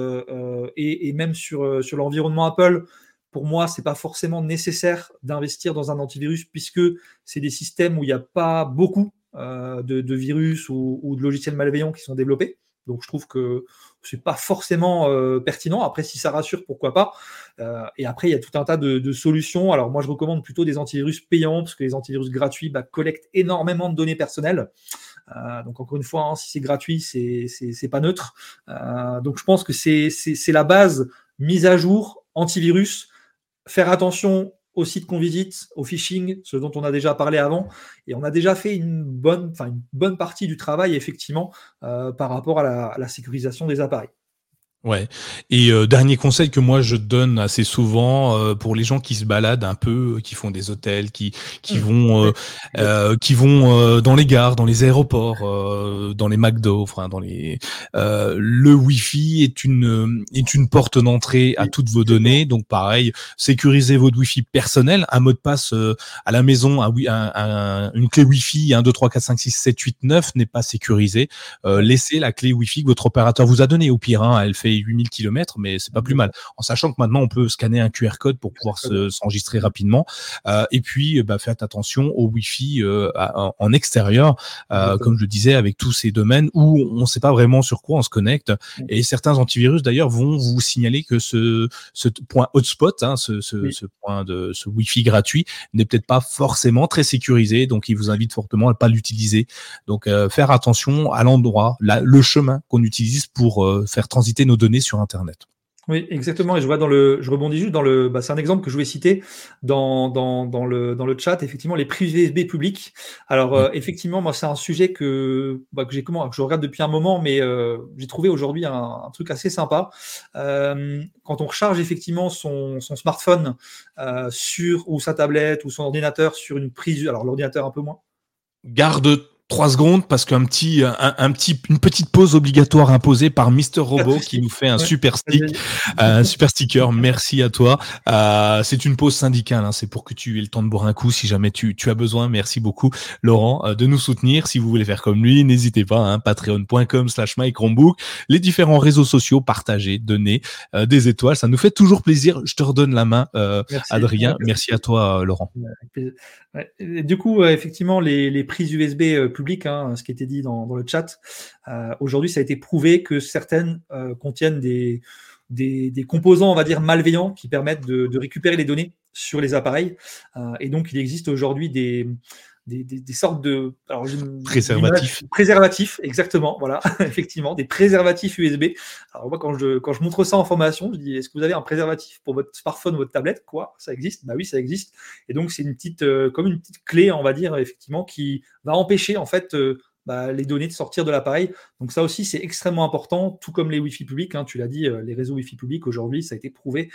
et, même sur, sur l'environnement Apple, pour moi, c'est pas forcément nécessaire d'investir dans un antivirus puisque c'est des systèmes où il n'y a pas beaucoup de, virus ou, de logiciels malveillants qui sont développés. Donc je trouve que c'est pas forcément euh, pertinent. Après, si ça rassure, pourquoi pas. Euh, et après, il y a tout un tas de, solutions. Alors moi, je recommande plutôt des antivirus payants parce que les antivirus gratuits bah, collectent énormément de données personnelles. Euh, donc encore une fois, hein, si c'est gratuit, c'est pas neutre. donc je pense que c'est la base mise à jour antivirus. Faire attention au site qu'on visite, au phishing, ce dont on a déjà parlé avant. Et on a déjà fait une bonne, une bonne partie du travail, effectivement, euh, par rapport à la, sécurisation des appareils. Ouais. Et euh, dernier conseil que moi je donne assez souvent euh, pour les gens qui se baladent un peu, qui font des hôtels, qui qui mmh. vont euh, qui vont dans les gares, dans les aéroports, dans les McDo, enfin dans les le Wi-Fi est une est une porte d'entrée à toutes vos données. Donc pareil, sécurisez votre Wi-Fi personnel, un mot de passe à la maison, un, un, une clé Wi-Fi 1 2 3 4 5 6 7 8 9 n'est pas sécurisé. laissez la clé Wi-Fi que votre opérateur vous a donnée. Au pire, hein, elle fait 8000 km, mais c'est pas plus mal. En sachant que maintenant on peut scanner un QR code pour pouvoir s'enregistrer rapidement. Euh, et puis, bah, faites attention au Wi-Fi euh, en, extérieur, euh, comme je le disais, avec tous ces domaines où on ne sait pas vraiment sur quoi on se connecte. Et certains antivirus d'ailleurs vont vous signaler que ce, ce point hotspot, hein, ce, ce, ce, point de ce Wi-Fi gratuit, n'est peut-être pas forcément très sécurisé. Donc, il vous invite fortement à ne pas l'utiliser. Donc, faire attention à l'endroit, le chemin qu'on utilise pour faire transiter nos données sur Internet. Oui, exactement. Et je vois dans le, je rebondis juste dans le, bah, c'est un exemple que je voulais citer dans, dans, dans, le, dans le chat. Effectivement, les prises USB publiques. Alors, euh, effectivement, moi, c'est un sujet que, bah, que j'ai comment, que je regarde depuis un moment, mais euh, j'ai trouvé aujourd'hui un, truc assez sympa. Euh, quand on recharge effectivement son, son smartphone sur ou sa tablette ou son ordinateur sur une prise, alors l'ordinateur un peu moins. Garde trois secondes parce qu'un petit, un, petit, une petite pause obligatoire imposée par Mister Robot qui nous fait un super stick, un super sticker. Merci à toi. Euh, c'est une pause syndicale. Hein. C'est pour que tu aies le temps de boire un coup si jamais tu, tu as besoin. Merci beaucoup, Laurent, euh, de nous soutenir. Si vous voulez faire comme lui, n'hésitez pas. Hein, Patreon.com/slash Chromebook. Les différents réseaux sociaux, partagez, donnez euh, des étoiles. Ça nous fait toujours plaisir. Je te redonne la main, Adrien. Merci à toi, Laurent. du coup, effectivement, les, les prises USB public, hein, ce qui était dit dans, le chat. Euh, aujourd'hui, ça a été prouvé que certaines euh, contiennent des, composants, on va dire, malveillants qui permettent de, récupérer les données sur les appareils. Euh, et donc, il existe aujourd'hui des, des, sortes de alors, préservatifs. Préservatifs, exactement, voilà, effectivement, des préservatifs USB. Alors moi, quand je, quand je montre ça en formation, je dis est-ce que vous avez un préservatif pour votre smartphone, votre tablette? Quoi? Ça existe? Bah oui, ça existe. Et donc c'est une petite, euh, comme une petite clé, on va dire, effectivement, qui va empêcher en fait euh, bah, les données de sortir de l'appareil. Donc ça aussi, c'est extrêmement important, tout comme les Wi-Fi publics. Hein, tu l'as dit, euh, les réseaux Wi-Fi publics aujourd'hui, ça a été prouvé,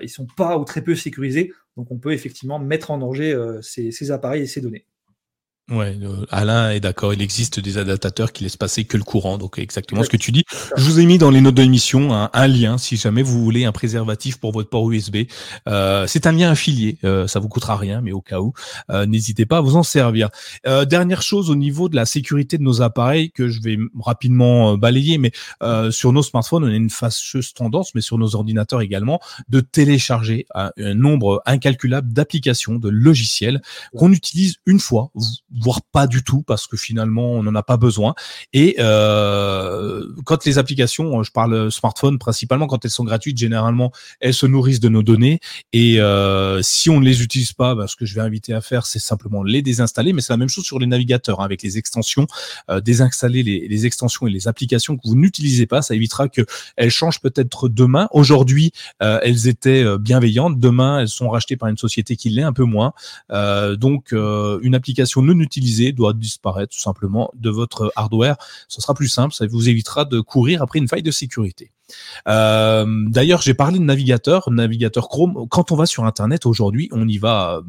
ils ils sont pas ou très peu sécurisés. Donc on peut effectivement mettre en danger ces appareils et ces données. Ouais, euh, Alain est d'accord. Il existe des adaptateurs qui laissent passer que le courant, donc exactement ce que tu dis. Je vous ai mis dans les notes de l'émission un, lien si jamais vous voulez un préservatif pour votre port USB. Euh, c'est un lien affilié, euh, ça vous coûtera rien, mais au cas où, euh, n'hésitez pas à vous en servir. dernière chose au niveau de la sécurité de nos appareils que je vais rapidement balayer, mais sur nos smartphones, on a une fâcheuse tendance, mais sur nos ordinateurs également, de télécharger un, un nombre incalculable d'applications, de logiciels qu'on utilise une fois voire pas du tout parce que finalement on n'en a pas besoin. Et euh, quand les applications, je parle smartphone principalement, quand elles sont gratuites, généralement elles se nourrissent de nos données. Et euh, si on ne les utilise pas, bah, ce que je vais inviter à faire, c'est simplement les désinstaller. Mais c'est la même chose sur les navigateurs hein, avec les extensions. Euh, désinstaller les, les, extensions et les applications que vous n'utilisez pas, ça évitera que elles changent peut-être demain. Aujourd'hui, euh, elles étaient euh, bienveillantes. Demain, elles sont rachetées par une société qui l'est un peu moins. Euh, donc, une application non doit disparaître tout simplement de votre hardware. Ce sera plus simple, ça vous évitera de courir après une faille de sécurité. Euh, d'ailleurs, j'ai parlé de navigateur, navigateur Chrome. Quand on va sur Internet aujourd'hui, on y va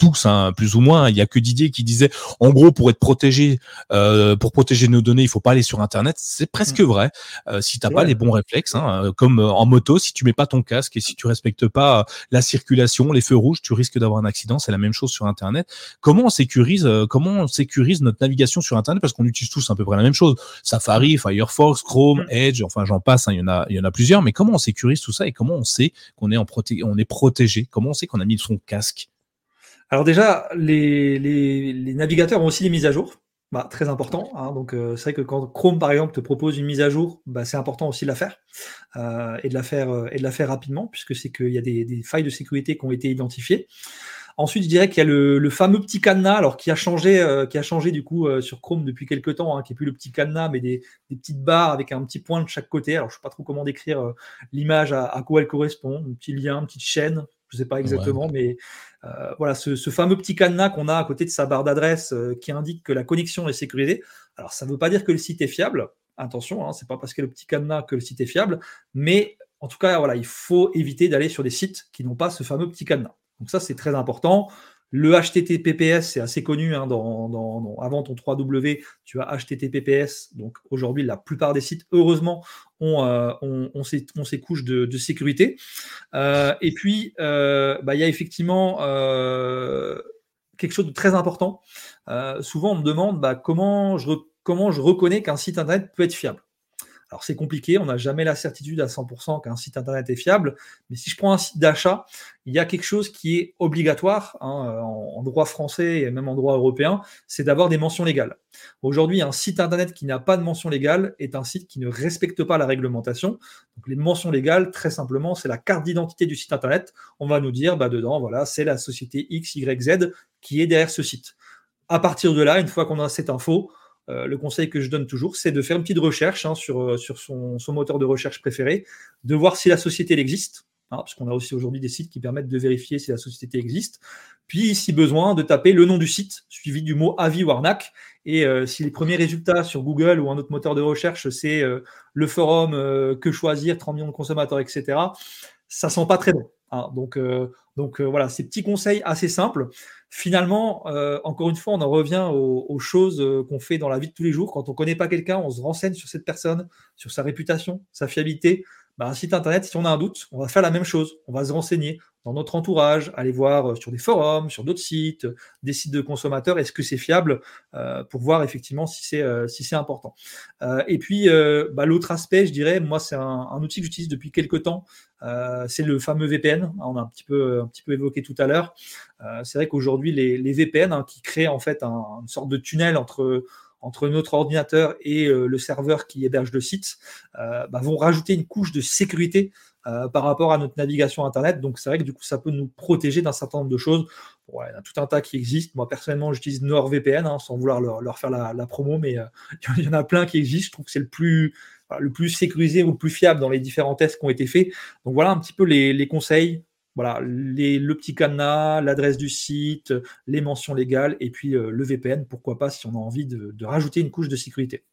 tous, hein, plus ou moins. Il y a que Didier qui disait, en gros, pour être protégé, euh, pour protéger nos données, il faut pas aller sur Internet. C'est presque vrai. Euh, si t'as pas les bons réflexes, hein, euh, comme euh, en moto, si tu mets pas ton casque et si tu respectes pas la circulation, les feux rouges, tu risques d'avoir un accident. C'est la même chose sur Internet. Comment on sécurise, comment on sécurise notre navigation sur Internet? Parce qu'on utilise tous à peu près la même chose. Safari, Firefox, Chrome, mm. Edge, enfin j'en passe. Hein, il y en a, il y en a plusieurs. Mais comment on sécurise tout ça et comment on sait qu'on est en proté on est protégé? Comment on sait qu'on a mis son casque? Alors déjà, les, navigateurs ont aussi des mises à jour. Bah, très important. Hein. donc euh, c'est vrai que quand Chrome par exemple te propose une mise à jour, bah, c'est important aussi de la faire euh, et de la faire euh, et de la faire rapidement puisque c'est qu'il y a des, failles de sécurité qui ont été identifiées. Ensuite, je dirais qu'il y a le, fameux petit cadenas, alors qui a changé, qui a changé du coup sur Chrome depuis quelques temps, hein, qui est plus le petit cadenas, mais des, petites barres avec un petit point de chaque côté. Alors je sais pas trop comment décrire l'image à, quoi elle correspond, un petit lien, une petite chaîne, je sais pas exactement, mais euh, voilà, ce, fameux petit cadenas qu'on a à côté de sa barre d'adresse euh, qui indique que la connexion est sécurisée. Alors, ça ne veut pas dire que le site est fiable. Attention, hein, c'est pas parce qu'il y a le petit cadenas que le site est fiable, mais en tout cas, voilà, il faut éviter d'aller sur des sites qui n'ont pas ce fameux petit cadenas. Donc ça, c'est très important. Le HTTPS, c'est assez connu. Hein, avant ton 3W, tu as HTTPS. Donc aujourd'hui, la plupart des sites, heureusement, ont, euh, ces, couches de, sécurité. Euh, et puis, euh, bah, il y a effectivement quelque chose de très important. souvent, on me demande bah, comment je reconnais qu'un site Internet peut être fiable. Alors c'est compliqué, on n'a jamais la certitude à 100% qu'un site internet est fiable, mais si je prends un site d'achat, il y a quelque chose qui est obligatoire hein, en, droit français et même en droit européen, c'est d'avoir des mentions légales. Aujourd'hui, un site internet qui n'a pas de mention légale est un site qui ne respecte pas la réglementation. Donc les mentions légales, très simplement, c'est la carte d'identité du site internet. On va nous dire, bah, dedans, voilà, c'est la société XYZ qui est derrière ce site. À partir de là, une fois qu'on a cette info, euh, le conseil que je donne toujours, c'est de faire une petite recherche hein, sur, euh, son, moteur de recherche préféré, de voir si la société existe, hein, parce qu'on a aussi aujourd'hui des sites qui permettent de vérifier si la société existe. Puis, si besoin, de taper le nom du site suivi du mot avis ou arnaque. Et euh, si les premiers résultats sur Google ou un autre moteur de recherche, c'est le forum que choisir, 30 millions de consommateurs, etc., ça sent pas très bon. Hein. donc, donc voilà, ces petits conseils assez simples finalement, euh, encore une fois, on en revient aux, choses euh, qu'on fait dans la vie de tous les jours. Quand on ne connaît pas quelqu'un, on se renseigne sur cette personne, sur sa réputation, sa fiabilité. Bah, un site internet, si on a un doute, on va faire la même chose. On va se renseigner dans notre entourage, aller voir euh, sur des forums, sur d'autres sites, des sites de consommateurs, est-ce que c'est fiable pour voir effectivement si c'est si c'est important. et puis bah, l'autre aspect, je dirais, moi c'est un, outil que j'utilise depuis quelques temps, c'est le fameux VPN. On a un petit peu un petit peu évoqué tout à l'heure. c'est vrai qu'aujourd'hui les, VPN hein, qui créent en fait une sorte de tunnel entre entre notre ordinateur et le serveur qui héberge le site, bah, vont rajouter une couche de sécurité euh, par rapport à notre navigation Internet. Donc, c'est vrai que du coup, ça peut nous protéger d'un certain nombre de choses. il y a tout un tas qui existent. Moi, personnellement, j'utilise NordVPN, hein, sans vouloir leur, faire la, promo, mais euh, il y en a plein qui existent. Je trouve que c'est le plus, le plus sécurisé ou le plus fiable dans les différents tests qui ont été faits. Donc, voilà un petit peu les, conseils. Voilà, le petit cadenas, l'adresse du site, les mentions légales et puis euh, le VPN, pourquoi pas si on a envie de rajouter une couche de sécurité.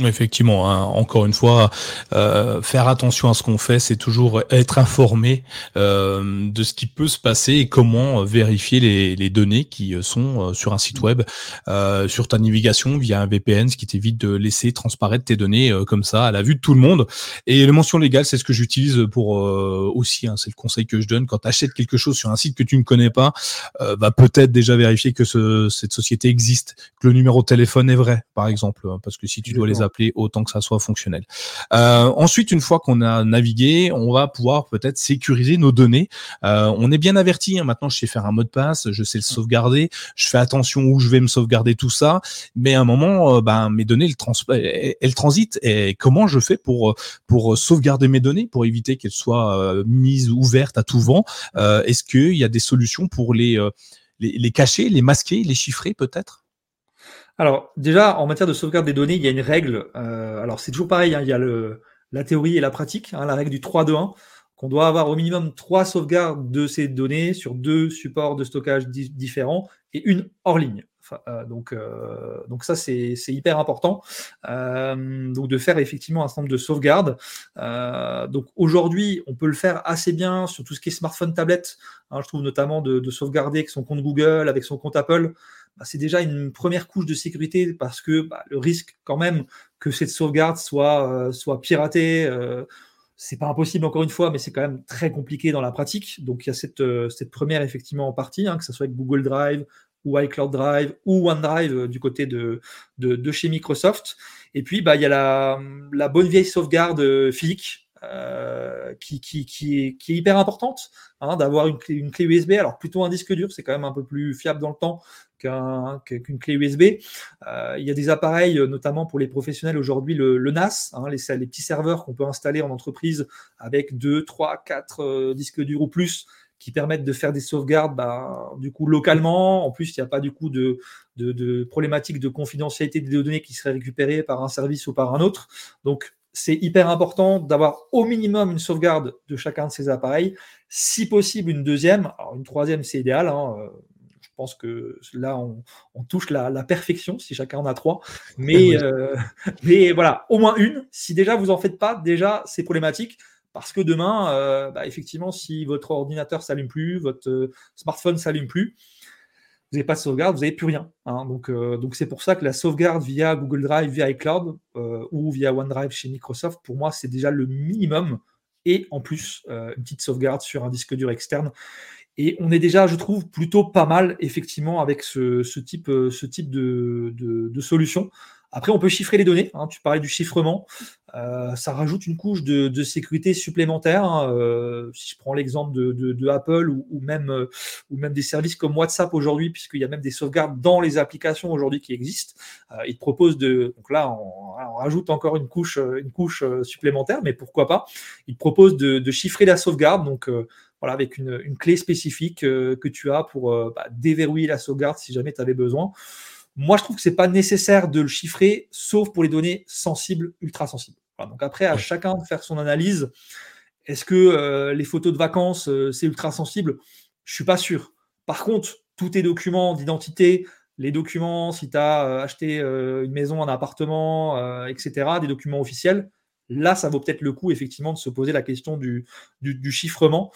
Effectivement, hein. encore une fois, euh, faire attention à ce qu'on fait, c'est toujours être informé euh, de ce qui peut se passer et comment vérifier les, les données qui sont euh, sur un site web, euh, sur ta navigation via un VPN, ce qui t'évite de laisser transparaître tes données euh, comme ça à la vue de tout le monde. Et le mention légale, c'est ce que j'utilise pour euh, aussi, hein, c'est le conseil que je donne quand tu achètes quelque chose sur un site que tu ne connais pas, va peut-être déjà vérifier que ce, cette société existe, que le numéro de téléphone est vrai, par exemple, hein, parce que si tu dois les appeler autant que ça soit fonctionnel. Euh, ensuite, une fois qu'on a navigué, on va pouvoir peut-être sécuriser nos données. Euh, on est bien averti. Hein, maintenant, je sais faire un mot de passe, je sais le sauvegarder, je fais attention où je vais me sauvegarder tout ça. Mais à un moment, euh, ben, mes données, elles, trans elles transitent. Et comment je fais pour pour sauvegarder mes données, pour éviter qu'elles soient mises ouvertes à tout vent? Est-ce qu'il y a des solutions pour les les, cacher, les masquer, les chiffrer peut-être? Alors, déjà, en matière de sauvegarde des données, il y a une règle. Euh, alors, c'est toujours pareil, hein, il y a le, la théorie et la pratique, hein, la règle du 3-2-1, qu'on doit avoir au minimum trois sauvegardes de ces données sur deux supports de stockage différents et une hors ligne. Euh, donc, euh, donc ça, c'est hyper important. donc de faire effectivement un certain nombre de sauvegardes. donc aujourd'hui, on peut le faire assez bien sur tout ce qui est smartphone, tablette. Hein, je trouve notamment de, de, sauvegarder avec son compte Google, avec son compte Apple. Bah, c'est déjà une première couche de sécurité parce que bah, le risque quand même que cette sauvegarde soit, euh, soit piratée, euh, c'est pas impossible encore une fois, mais c'est quand même très compliqué dans la pratique. Donc il y a cette, euh, cette première effectivement en partie, hein, que ce soit avec Google Drive ou iCloud Drive ou OneDrive du côté de, de, chez Microsoft. Et puis bah, il y a la, la bonne vieille sauvegarde physique qui, qui, qui, est, hyper importante, hein, d'avoir une une clé USB, alors plutôt un disque dur, c'est quand même un peu plus fiable dans le temps qu'une clé USB. Euh, il y a des appareils, notamment pour les professionnels aujourd'hui, le, NAS, hein, les, petits serveurs qu'on peut installer en entreprise avec 2, 3, 4 disques durs ou plus qui permettent de faire des sauvegardes bah, du coup localement. En plus, il n'y a pas du coup de, de, de problématique de confidentialité des données qui seraient récupérées par un service ou par un autre. Donc, c'est hyper important d'avoir au minimum une sauvegarde de chacun de ces appareils. Si possible, une deuxième. Alors, une troisième, c'est idéal. Hein, euh, pense que là, on, touche la, perfection si chacun en a trois. Mais, euh, mais voilà, au moins une. Si déjà vous en faites pas, déjà c'est problématique. Parce que demain, euh, bah, effectivement, si votre ordinateur s'allume plus, votre euh, smartphone s'allume plus, vous n'avez pas de sauvegarde, vous n'avez plus rien. Hein. Donc, donc c'est pour ça que la sauvegarde via Google Drive, via iCloud ou via OneDrive chez Microsoft, pour moi, c'est déjà le minimum. Et en plus, une petite sauvegarde sur un disque dur externe. Et on est déjà, je trouve, plutôt pas mal, effectivement, avec ce, type, ce type de, de, solution. Après, on peut chiffrer les données. Hein. tu parlais du chiffrement. Euh, ça rajoute une couche de, sécurité supplémentaire. Hein. Euh, si je prends l'exemple de, Apple ou, même, euh, ou même des services comme WhatsApp aujourd'hui, puisqu'il y a même des sauvegardes dans les applications aujourd'hui qui existent, ils te proposent de. Donc là, on, rajoute encore une couche, une couche supplémentaire, mais pourquoi pas? Ils te proposent de, chiffrer la sauvegarde. Donc voilà, avec une, clé spécifique que tu as pour bah, déverrouiller la sauvegarde si jamais tu avais besoin. Moi, je trouve que ce n'est pas nécessaire de le chiffrer, sauf pour les données sensibles, ultra sensibles. donc après, à chacun de faire son analyse. Est-ce que euh, les photos de vacances, euh, c'est ultra sensible? Je ne suis pas sûr. Par contre, tous tes documents d'identité, les documents, si tu as euh, acheté une maison, un appartement, etc., des documents officiels, là, ça vaut peut-être le coup, effectivement, de se poser la question du, chiffrement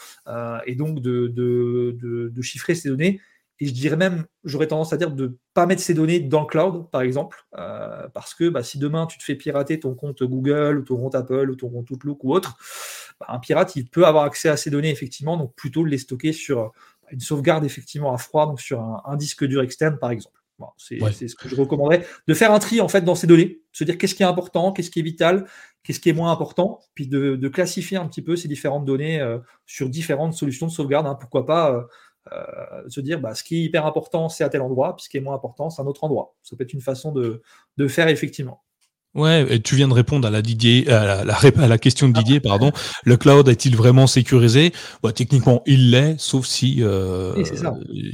et donc de, de, chiffrer ces données et je dirais même, j'aurais tendance à dire de ne pas mettre ces données dans le cloud, par exemple, euh, parce que bah, si demain tu te fais pirater ton compte Google ou ton compte Apple ou ton compte Outlook ou autre, bah, un pirate, il peut avoir accès à ces données, effectivement, donc plutôt les stocker sur bah, une sauvegarde, effectivement, à froid, donc sur un, disque dur externe, par exemple. C'est ce que je recommanderais, de faire un tri, en fait, dans ces données, se dire qu'est-ce qui est important, qu'est-ce qui est vital, qu'est-ce qui est moins important, puis de, classifier un petit peu ces différentes données euh, sur différentes solutions de sauvegarde. Hein. pourquoi pas euh, euh, se dire bah, ce qui est hyper important, c'est à tel endroit, puis ce qui est moins important, c'est à un autre endroit. Ça peut être une façon de, de faire effectivement. Ouais, et tu viens de répondre à la Didier, à la, à la, question de Didier, pardon. Le cloud est-il vraiment sécurisé? Bah, Techniquement, il l'est, sauf si euh,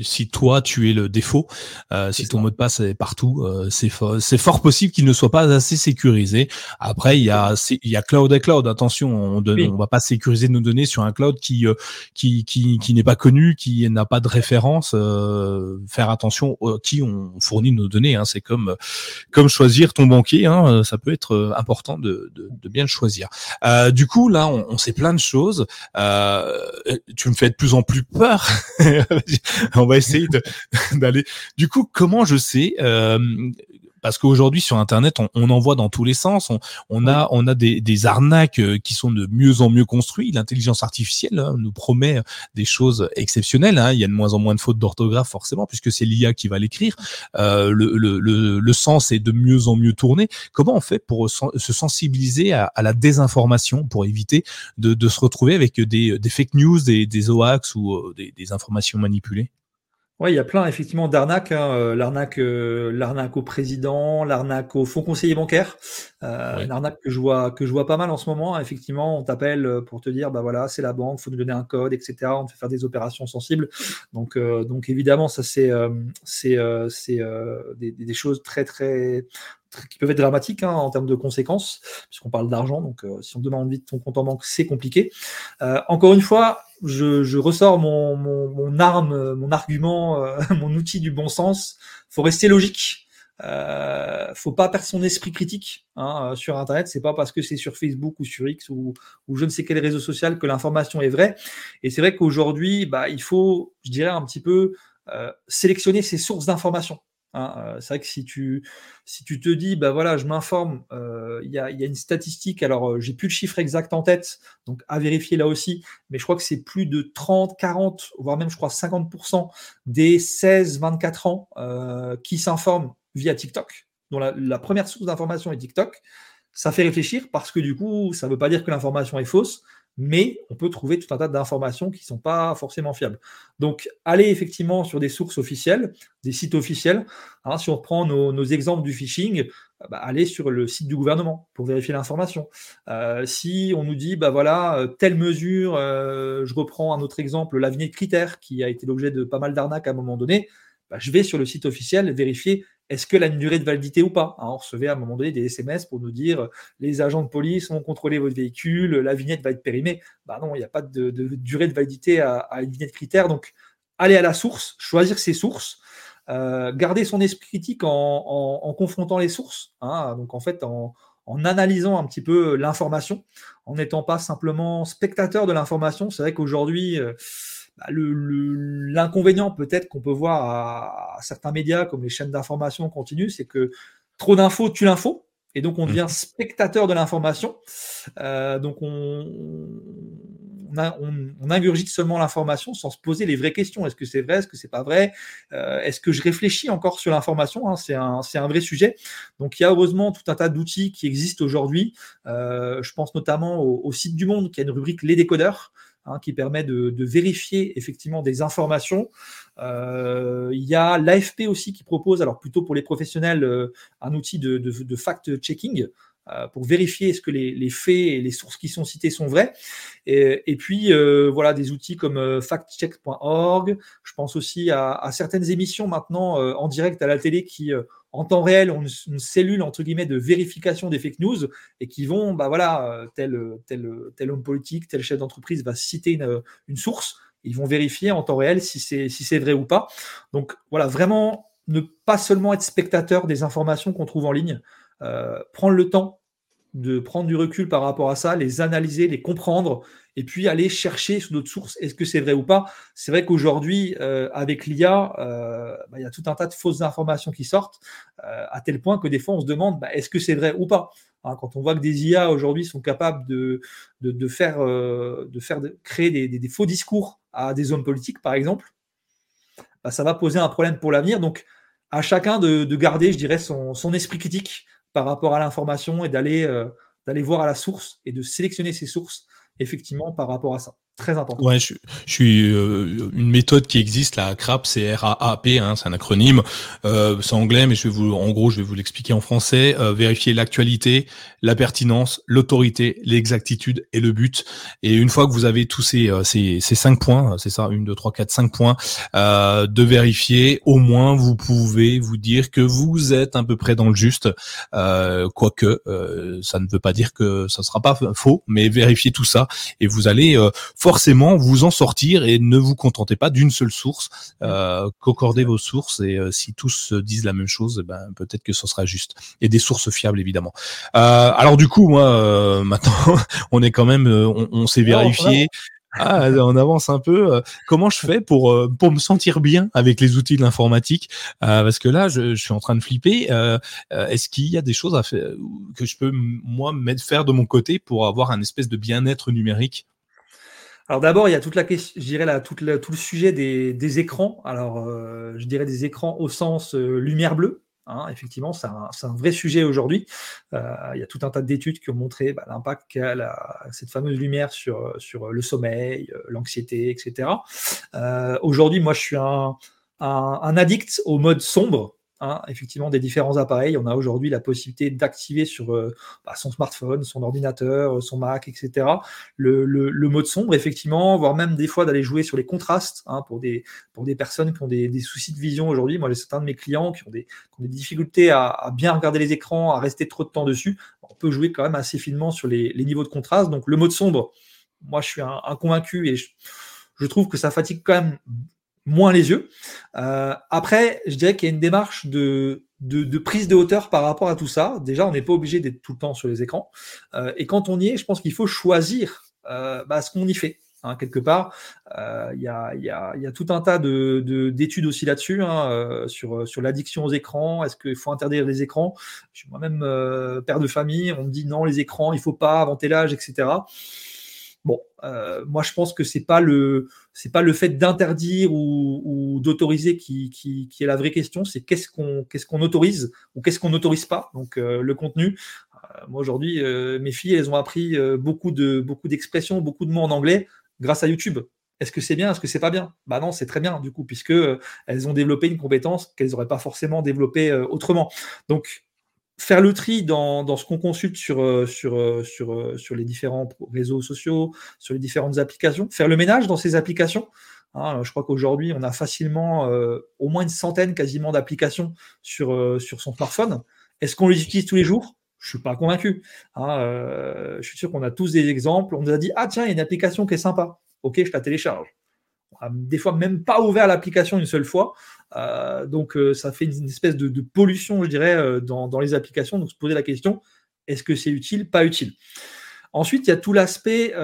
si toi tu es le défaut, euh, si ton mot de passe est partout, euh, c'est fort, c'est fort possible qu'il ne soit pas assez sécurisé. Après, il y a il y a cloud et cloud. Attention, on ne on va pas sécuriser nos données sur un cloud qui euh, qui qui, qui n'est pas connu, qui n'a pas de référence. Euh, faire attention à qui on fournit nos données. Hein. C'est comme comme choisir ton banquier. Hein ça peut être euh, important de, bien choisir. Euh, du coup, là, on, sait plein de choses. Euh, tu me fais de plus en plus peur. on va essayer d'aller. Du coup, comment je sais parce qu'aujourd'hui sur Internet, on, on, en voit dans tous les sens. On, on a, on a des, des, arnaques euh, qui sont de mieux en mieux construites. L'intelligence artificielle hein, nous promet des choses exceptionnelles. Hein. Il y a de moins en moins de fautes d'orthographe forcément, puisque c'est l'IA qui va l'écrire. Euh, le, le, le, le, sens est de mieux en mieux tourné. Comment on fait pour se sensibiliser à, à la désinformation, pour éviter de, de, se retrouver avec des, des fake news, des, des hoax ou euh, des, des informations manipulées? Oui, il y a plein effectivement d'arnaques. Hein, euh, l'arnaque, euh, l'arnaque au président, l'arnaque au fonds conseiller bancaire. Euh, Une arnaque que je vois que je vois pas mal en ce moment. Effectivement, on t'appelle euh, pour te dire bah voilà, c'est la banque, faut nous donner un code, etc. On te fait faire des opérations sensibles. Donc donc évidemment, ça c'est c'est c'est des, des, choses très très qui peuvent être dramatiques hein, en termes de conséquences, puisqu'on parle d'argent. Donc, euh, si on demande vite ton compte en banque, c'est compliqué. Euh, encore une fois, je, ressors mon, arme, mon argument, euh, mon outil du bon sens. faut rester logique. Euh, faut pas perdre son esprit critique hein, sur Internet. C'est pas parce que c'est sur Facebook ou sur X ou, ou je ne sais quel réseau social que l'information est vraie. Et c'est vrai qu'aujourd'hui, bah, il faut, je dirais, un petit peu sélectionner ses sources d'information. Hein, euh, c'est vrai que si tu, si tu te dis, bah voilà, je m'informe, euh, il y, a, une statistique, alors euh, j'ai plus le chiffre exact en tête, donc à vérifier là aussi, mais je crois que c'est plus de 30, 40, voire même je crois 50% des 16-24 ans qui s'informent via TikTok, dont la première source d'information est TikTok. Ça fait réfléchir parce que du coup, ça ne veut pas dire que l'information est fausse, mais on peut trouver tout un tas d'informations qui ne sont pas forcément fiables. Donc, allez effectivement sur des sources officielles, des sites officiels. Hein, si on reprend nos, exemples du phishing, bah, allez sur le site du gouvernement pour vérifier l'information. Euh, si on nous dit, bah voilà, euh, telle mesure, euh, je reprends un autre exemple, la vignette critère, qui a été l'objet de pas mal d'arnaques à un moment donné, bah, je vais sur le site officiel vérifier est-ce que a une durée de validité ou pas hein, On recevait à un moment donné des SMS pour nous dire les agents de police ont contrôlé votre véhicule, la vignette va être périmée. Bah non, il n'y a pas de, durée de validité à, une vignette critère. Donc aller à la source, choisir ses sources, garder son esprit critique en, confrontant les sources. Hein. donc en fait, en, analysant un petit peu l'information, en n'étant pas simplement spectateur de l'information. C'est vrai qu'aujourd'hui, bah, l'inconvénient peut-être qu'on peut voir à, certains médias comme les chaînes d'information continue, c'est que trop d'infos tue l'info. Et donc on devient mmh. spectateur de l'information. Euh, donc on, on, ingurgite seulement l'information sans se poser les vraies questions. Est-ce que c'est vrai? Est-ce que c'est pas vrai? Euh, Est-ce que je réfléchis encore sur l'information? Hein? C'est un, un, vrai sujet. Donc il y a heureusement tout un tas d'outils qui existent aujourd'hui. Euh, je pense notamment au, au, site du Monde qui a une rubrique Les décodeurs. Hein, qui permet de, vérifier effectivement des informations. Euh, il y a l'AFP aussi qui propose, alors plutôt pour les professionnels, euh, un outil de, fact-checking euh, pour vérifier est-ce que les, faits et les sources qui sont citées sont vraies. Et, puis, voilà, des outils comme factcheck.org. Je pense aussi à, à, certaines émissions maintenant en direct à la télé qui en temps réel ont une, cellule entre guillemets de vérification des fake news et qui vont, bah voilà, euh, tel, tel, tel homme politique, tel chef d'entreprise va citer une, une, source, ils vont vérifier en temps réel si c'est si c'est vrai ou pas. Donc voilà, vraiment ne pas seulement être spectateur des informations qu'on trouve en ligne, euh, prendre le temps de prendre du recul par rapport à ça, les analyser, les comprendre, et puis aller chercher sur d'autres sources, est-ce que c'est vrai ou pas? C'est vrai qu'aujourd'hui, euh, avec l'IA, euh, bah, il y a tout un tas de fausses informations qui sortent, euh, à tel point que des fois on se demande, bah, est-ce que c'est vrai ou pas? Hein, Quand on voit que des IA aujourd'hui sont capables de, faire, créer des, faux discours à des hommes politiques, par exemple, bah, ça va poser un problème pour l'avenir. Donc, à chacun de, garder, je dirais, son esprit critique par rapport à l'information et d'aller euh, d'aller voir à la source et de sélectionner ces sources effectivement par rapport à ça. Très important. Ouais, je, je suis euh, une méthode qui existe, la CRAP, c'est R-A-A-P, hein, c'est un acronyme, euh, c'est anglais, mais je vais vous, en gros, je vais vous l'expliquer en français. Euh, vérifier l'actualité, la pertinence, l'autorité, l'exactitude et le but. Et une fois que vous avez tous ces, euh, ces, ces cinq points, c'est ça, une, deux, trois, quatre, cinq points, euh, de vérifier, au moins vous pouvez vous dire que vous êtes à peu près dans le juste, quoique ça ne veut pas dire que ça sera pas faux, mais vérifiez tout ça et vous allez forcément vous en sortir et ne vous contentez pas d'une seule source. Euh, Concordez vos sources et euh, si tous disent la même chose, eh ben, peut-être que ce sera juste. Et des sources fiables évidemment. Euh, alors du coup, moi, euh, maintenant, on est quand même, euh, on, on s'est vérifié. Ah, on avance un peu. Comment je fais pour pour me sentir bien avec les outils de l'informatique? Parce que là, je, je, suis en train de flipper. Est-ce qu'il y a des choses à faire que je peux moi mettre faire de mon côté pour avoir un espèce de bien-être numérique? Alors d'abord, il y a toute la question, je dirais tout le sujet des, écrans. Alors, euh, je dirais des écrans au sens euh, lumière bleue. Hein. effectivement, c'est un, vrai sujet aujourd'hui. Euh, il y a tout un tas d'études qui ont montré bah, l'impact qu'a cette fameuse lumière sur, sur le sommeil, l'anxiété, etc. aujourd'hui, moi, je suis un, addict au mode sombre. Hein, effectivement des différents appareils. On a aujourd'hui la possibilité d'activer sur euh, bah, son smartphone, son ordinateur, euh, son Mac, etc. Le, mode sombre, effectivement, voire même des fois d'aller jouer sur les contrastes hein, pour, des, pour des personnes qui ont des, soucis de vision aujourd'hui. Moi, j'ai certains de mes clients qui ont des, des difficultés à, bien regarder les écrans, à rester trop de temps dessus. On peut jouer quand même assez finement sur les, niveaux de contraste. Donc le mode sombre, moi, je suis un, convaincu et je trouve que ça fatigue quand même moins les yeux. Euh, après, je dirais qu'il y a une démarche de, de, prise de hauteur par rapport à tout ça. Déjà, on n'est pas obligé d'être tout le temps sur les écrans. Euh, et quand on y est, je pense qu'il faut choisir euh, bah, ce qu'on y fait. Hein, quelque part, il y a, y, a, y, a, tout un tas d'études de, aussi là-dessus, hein, sur, sur l'addiction aux écrans. Est-ce qu'il faut interdire les écrans? Je suis moi-même père de famille. On me dit non, les écrans, il faut pas avant tel âge, etc. Bon, euh, moi je pense que c'est pas le pas le fait d'interdire ou, d'autoriser qui, est la vraie question, c'est qu'est-ce qu'on qu'est-ce qu'on autorise ou qu'est-ce qu'on n'autorise pas. Donc euh, le contenu. Euh, moi aujourd'hui, mes filles elles ont appris beaucoup d'expressions, beaucoup de mots en anglais grâce à YouTube. Est-ce que c'est bien Est-ce que c'est pas bien? Bah non, c'est très bien du coup, puisque elles ont développé une compétence qu'elles n'auraient pas forcément développée autrement. Donc faire le tri dans, ce qu'on consulte sur, euh, sur, euh, sur, euh, sur les différents réseaux sociaux, sur les différentes applications, faire le ménage dans ces applications. Hein, je crois qu'aujourd'hui, on a facilement au moins une centaine quasiment d'applications sur, sur son smartphone. Est-ce qu'on les utilise tous les jours? Je suis pas convaincu. Hein, je suis sûr qu'on a tous des exemples. On nous a dit, ah tiens, il y a une application qui est sympa. Ok, je la télécharge. Des fois même pas ouvert l'application une seule fois. donc ça fait une, espèce de, pollution, je dirais, dans, dans, les applications. Donc se poser la question, est-ce que c'est utile, pas utile? Ensuite, il y a tout l'aspect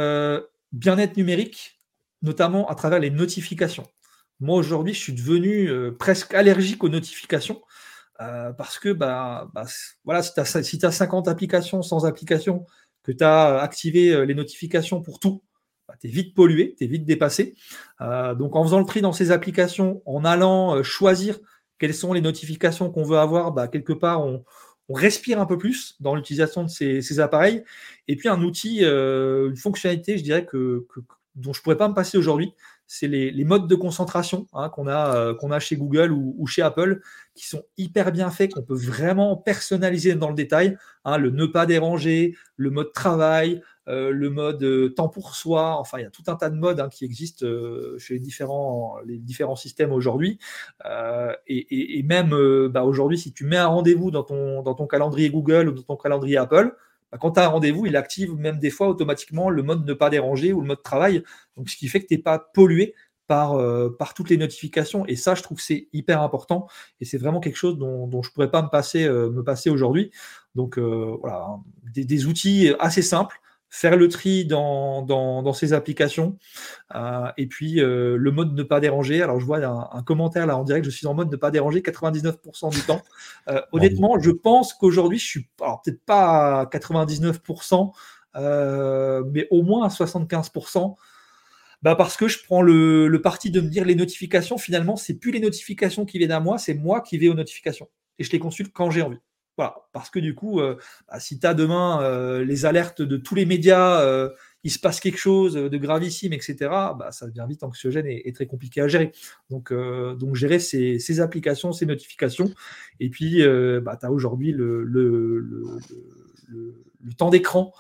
bien-être numérique, notamment à travers les notifications. Moi, aujourd'hui, je suis devenu euh, presque allergique aux notifications euh, parce que bah, bah voilà, si tu as, as 50 applications sans application, que tu as activé euh, les notifications pour tout, bah, tu es vite pollué, tu es vite dépassé. donc, en faisant le tri dans ces applications, en allant choisir quelles sont les notifications qu'on veut avoir, bah, quelque part, on, respire un peu plus dans l'utilisation de ces, appareils. Et puis un outil, une fonctionnalité, je dirais, que, dont je ne pourrais pas me passer aujourd'hui, c'est les, modes de concentration hein, qu'on a, euh, qu'on a chez Google ou, chez Apple, qui sont hyper bien faits, qu'on peut vraiment personnaliser dans le détail. Hein, le ne pas déranger, le mode travail, euh, le mode euh, temps pour soi. Enfin, il y a tout un tas de modes hein, qui existent chez les différents, les différents systèmes aujourd'hui. Et, même bah, aujourd'hui, si tu mets un rendez-vous dans ton, dans ton calendrier Google ou dans ton calendrier Apple, bah, quand tu as un rendez-vous, il active même des fois automatiquement le mode ne pas déranger ou le mode travail. Donc, ce qui fait que tu n'es pas pollué par, euh, par, toutes les notifications. Et ça, je trouve que c'est hyper important. Et c'est vraiment quelque chose dont, je ne pourrais pas me passer, euh, me passer aujourd'hui. Donc, euh, voilà, hein, des, outils assez simples faire le tri dans, dans, ces applications. Euh, et puis euh, le mode ne pas déranger. Alors je vois un, commentaire là en direct, je suis en mode ne pas déranger 99% du temps. Euh, honnêtement, je pense qu'aujourd'hui, je suis peut-être pas à 99%, mais au moins à 75%. Bah parce que je prends le, le parti de me dire les notifications, finalement, c'est plus les notifications qui viennent à moi, c'est moi qui vais aux notifications. Et je les consulte quand j'ai envie parce que du coup, euh, bah, si tu as demain euh, les alertes de tous les médias, euh, il se passe quelque chose de gravissime, etc., bah, ça devient vite anxiogène et, très compliqué à gérer. Donc, gérer ces, applications, ces notifications. Et puis, bah, tu as aujourd'hui le, temps d'écran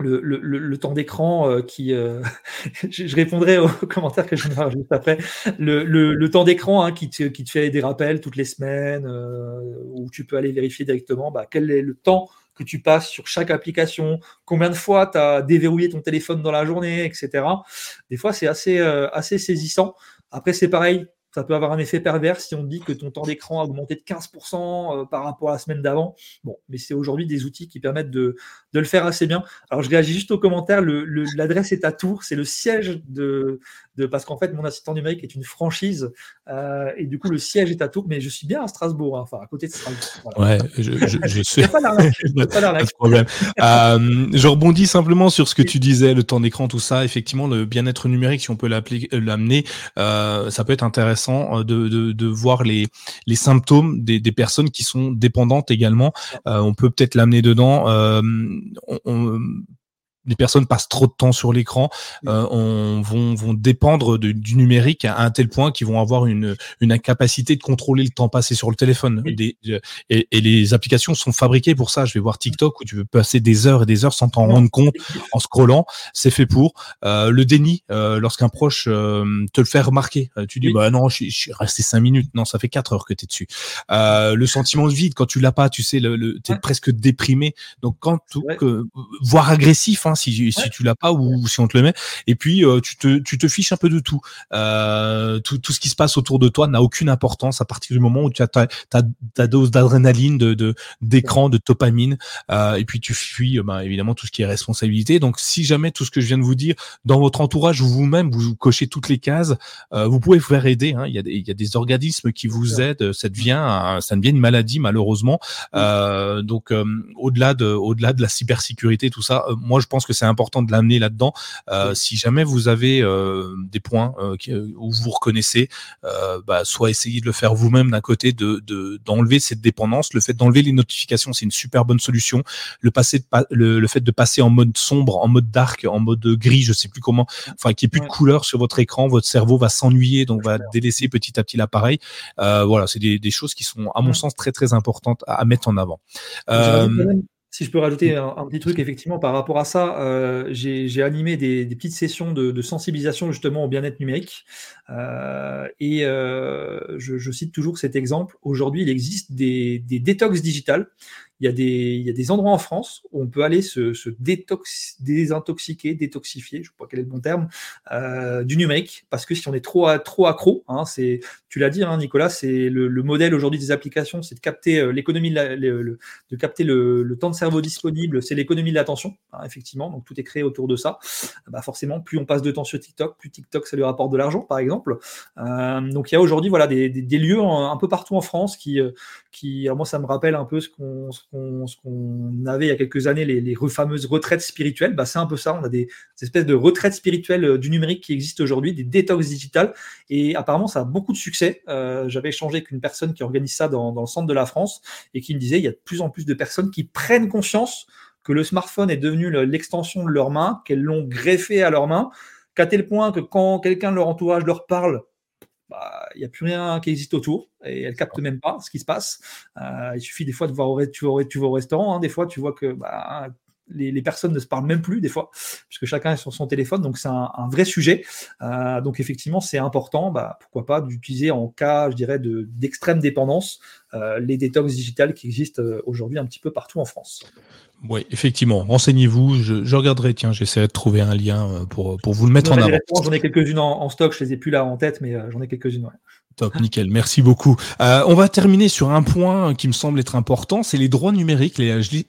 le, temps d'écran euh, qui. Euh, je, répondrai aux commentaires que je vais juste après. Le, temps d'écran hein, qui, te, qui te fait des rappels toutes les semaines, euh, où tu peux aller vérifier directement bah, quel est le temps que tu passes sur chaque application, combien de fois tu as déverrouillé ton téléphone dans la journée, etc. Des fois, c'est assez, assez saisissant. Après, c'est pareil, ça peut avoir un effet pervers si on dit que ton temps d'écran a augmenté de 15% euh, par rapport à la semaine d'avant. Bon, mais c'est aujourd'hui des outils qui permettent de, le faire assez bien. Alors, je réagis juste aux commentaires. L'adresse est à Tours. C'est le siège de, parce qu'en fait, mon assistant numérique est une franchise. Euh, et du coup, le siège est à Tours. Mais je suis bien à Strasbourg, hein, enfin, à côté de Strasbourg. Ouais, je, je, suis. pas de problème. Euh, je rebondis simplement sur ce que tu disais, le temps d'écran, tout ça. Effectivement, le bien-être numérique, si on peut l'amener, ça peut être intéressant euh, de, de, voir les, les symptômes des, des personnes qui sont dépendantes également. Euh, on peut peut-être l'amener dedans. Euh, on, les personnes passent trop de temps sur l'écran, euh, on, vont, vont dépendre du numérique à un tel point qu'ils vont avoir une, une incapacité de contrôler le temps passé sur le téléphone. et, et, les applications sont fabriquées pour ça. Je vais voir TikTok où tu veux passer des heures et des heures sans t'en rendre compte en scrollant. C'est fait pour. Euh, le déni, euh, lorsqu'un proche euh, te le fait remarquer, euh, tu dis bah non, je, suis resté cinq minutes. Non, ça fait quatre heures que tu es dessus. le sentiment de vide quand tu l'as pas, tu sais, le, le, tu es presque déprimé. Donc quand, voire agressif. Hein, si, si tu l'as pas ou, si on te le met. Et puis euh, tu te tu te fiches un peu de tout. Euh, tout. Tout ce qui se passe autour de toi n'a aucune importance à partir du moment où tu as ta, ta, dose d'adrénaline, de d'écran, de, dopamine. Euh, et puis tu fuis bah, évidemment tout ce qui est responsabilité. Donc si jamais tout ce que je viens de vous dire dans votre entourage ou vous-même vous cochez toutes les cases, vous pouvez vous faire aider. Hein. Il y a des il y a des organismes qui vous aident. Ça devient ça devient une maladie malheureusement. donc au-delà de au-delà de la cybersécurité tout ça, moi je pense que c'est important de l'amener là-dedans. Euh, si jamais vous avez euh, des points euh, où vous reconnaissez, bah, soit essayez de le faire vous-même d'un côté, de d'enlever cette dépendance. Le fait d'enlever les notifications, c'est une super bonne solution. Le, passer le, le, fait de passer en mode sombre, en mode dark, en mode gris, je sais plus comment, enfin qu'il n'y ait plus de couleur sur votre écran, votre cerveau va s'ennuyer, donc va délaisser petit à petit l'appareil. voilà, c'est des, des, choses qui sont, à mon sens, très très importantes à, mettre en avant. Si je peux rajouter un, petit truc, effectivement, par rapport à ça, euh, j'ai animé des, petites sessions de, sensibilisation justement au bien-être numérique. Euh, et euh, je, cite toujours cet exemple. Aujourd'hui, il existe des, des détox digitales il y, a des, il y a des endroits en France où on peut aller se, se détox, désintoxiquer, détoxifier, je ne sais pas quel est le bon terme, euh, du numérique, parce que si on est trop, trop accro, hein, c'est, tu l'as dit hein, Nicolas, c'est le, le, modèle aujourd'hui des applications, c'est de capter euh, l'économie, de, de capter le, le, temps de cerveau disponible, c'est l'économie de l'attention, hein, effectivement, donc tout est créé autour de ça. Bah forcément, plus on passe de temps sur TikTok, plus TikTok ça lui rapporte de l'argent, par exemple. Euh, donc il y a aujourd'hui voilà des, des, lieux un peu partout en France qui, euh, qui moi ça me rappelle un peu ce qu'on qu'on avait il y a quelques années, les, les fameuses retraites spirituelles. Bah, c'est un peu ça. On a des, espèces de retraites spirituelles euh, du numérique qui existent aujourd'hui, des détox digitales. Et apparemment, ça a beaucoup de succès. Euh, j'avais échangé avec une personne qui organise ça dans, dans, le centre de la France et qui me disait il y a de plus en plus de personnes qui prennent conscience que le smartphone est devenu l'extension de leur main, qu'elles l'ont greffé à leur main, qu'à tel point que quand quelqu'un de leur entourage leur parle, bah, il n'y a plus rien qui existe autour et elle capte même pas ce qui se passe. Euh, il suffit des fois de voir au, tu, vas, tu vas au restaurant, hein, des fois tu vois que bah, les, personnes ne se parlent même plus des fois, puisque chacun est sur son téléphone, donc c'est un, vrai sujet. Euh, donc effectivement, c'est important, bah, pourquoi pas, d'utiliser en cas, je dirais, d'extrême dépendance, euh, les détox digitales qui existent aujourd'hui un petit peu partout en France. Oui, effectivement. Renseignez-vous. Je, regarderai. Tiens, j'essaierai de trouver un lien pour, pour vous le mettre en avant. J'en ai quelques-unes en, stock. Je les ai plus là en tête, mais j'en ai quelques-unes. Ouais. Top, nickel, merci beaucoup. Euh, on va terminer sur un point qui me semble être important, c'est les droits numériques,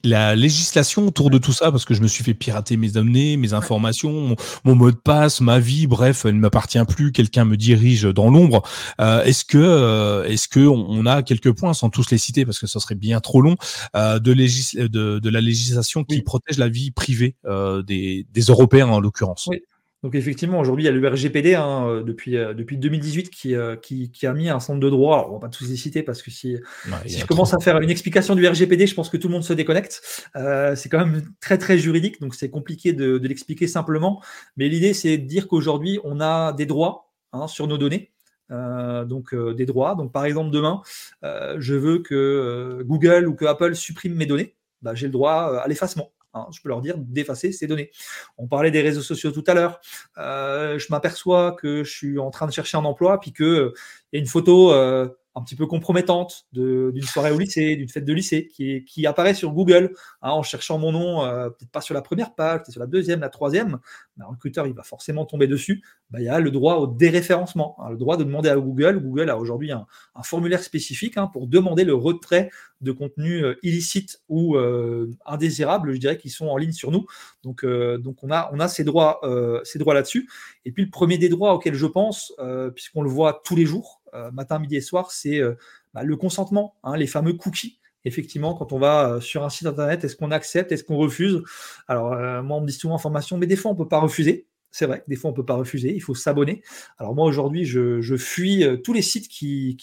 la législation autour de tout ça, parce que je me suis fait pirater mes données, mes informations, mon, mot de passe, ma vie, bref, elle ne m'appartient plus, quelqu'un me dirige dans l'ombre. Euh, est-ce que, euh, est-ce que on a quelques points, sans tous les citer, parce que ça serait bien trop long, de, de, de, la législation qui protège la vie privée des, des Européens en l'occurrence? Oui. Donc effectivement, aujourd'hui, il y a le RGPD hein, euh, depuis, euh, depuis 2018 euh, qui, qui, a mis un centre de droit. Alors, on va pas tous les citer parce que si, si je commence à faire une explication du RGPD, je pense que tout le monde se déconnecte. c'est quand même très très juridique, donc c'est compliqué de, de l'expliquer simplement. Mais l'idée, c'est de dire qu'aujourd'hui, on a des droits hein, sur nos données. donc des droits. Donc par exemple demain, je veux que Google ou que Apple supprime mes données, bah, j'ai le droit à l'effacement. Hein, je peux leur dire d'effacer ces données. On parlait des réseaux sociaux tout à l'heure. Euh, je m'aperçois que je suis en train de chercher un emploi, puis qu'il euh, y a une photo euh, un petit peu compromettante d'une soirée au lycée, d'une fête de lycée, qui, qui apparaît sur Google hein, en cherchant mon nom, euh, peut-être pas sur la première page, peut-être sur la deuxième, la troisième. un recruteur, il va forcément tomber dessus. Bah, il y a le droit au déréférencement, hein, le droit de demander à Google. Google a aujourd'hui un, un, formulaire spécifique hein, pour demander le retrait de contenus euh, illicites ou euh, indésirables, je dirais, qui sont en ligne sur nous. Donc, euh, donc on a, on a ces droits, euh, ces droits là-dessus. Et puis le premier des droits auxquels je pense, puisqu'on le voit tous les jours, euh, matin, midi et soir, c'est euh, bah, le consentement, hein, les fameux cookies effectivement, quand on va euh, sur un site internet, est-ce qu'on accepte, est-ce qu'on refuse? Alors, moi, on me dit souvent en formation, mais des fois, on ne peut pas refuser. C'est vrai, des fois, on ne peut pas refuser, il faut s'abonner. Alors, moi, aujourd'hui, je, fuis tous les sites qui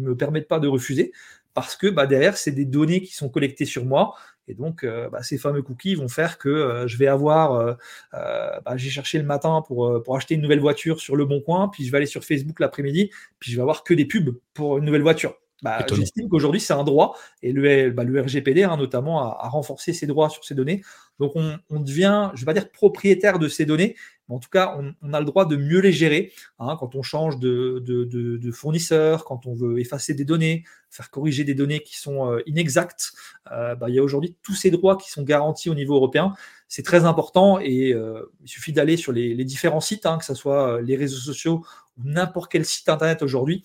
ne me permettent pas de refuser parce que bah, derrière, c'est des données qui sont collectées sur moi. Et donc, euh, bah, ces fameux cookies vont faire que euh, je vais avoir, euh, bah, j'ai cherché le matin pour, pour acheter une nouvelle voiture sur le bon coin, puis je vais aller sur Facebook l'après-midi, puis je vais avoir que des pubs pour une nouvelle voiture. Bah, J'estime qu'aujourd'hui, c'est un droit, et le, bah, le RGPD, hein, notamment, a, a, renforcé ses droits sur ces données. Donc, on, on devient, je ne vais pas dire propriétaire de ces données, en tout cas, on, a le droit de mieux les gérer hein, quand on change de, fournisseur, quand on veut effacer des données, faire corriger des données qui sont euh, inexactes. Euh, bah, il y a aujourd'hui tous ces droits qui sont garantis au niveau européen. C'est très important et euh, il suffit d'aller sur les, différents sites, hein, que ce soit les réseaux sociaux n'importe quel site internet aujourd'hui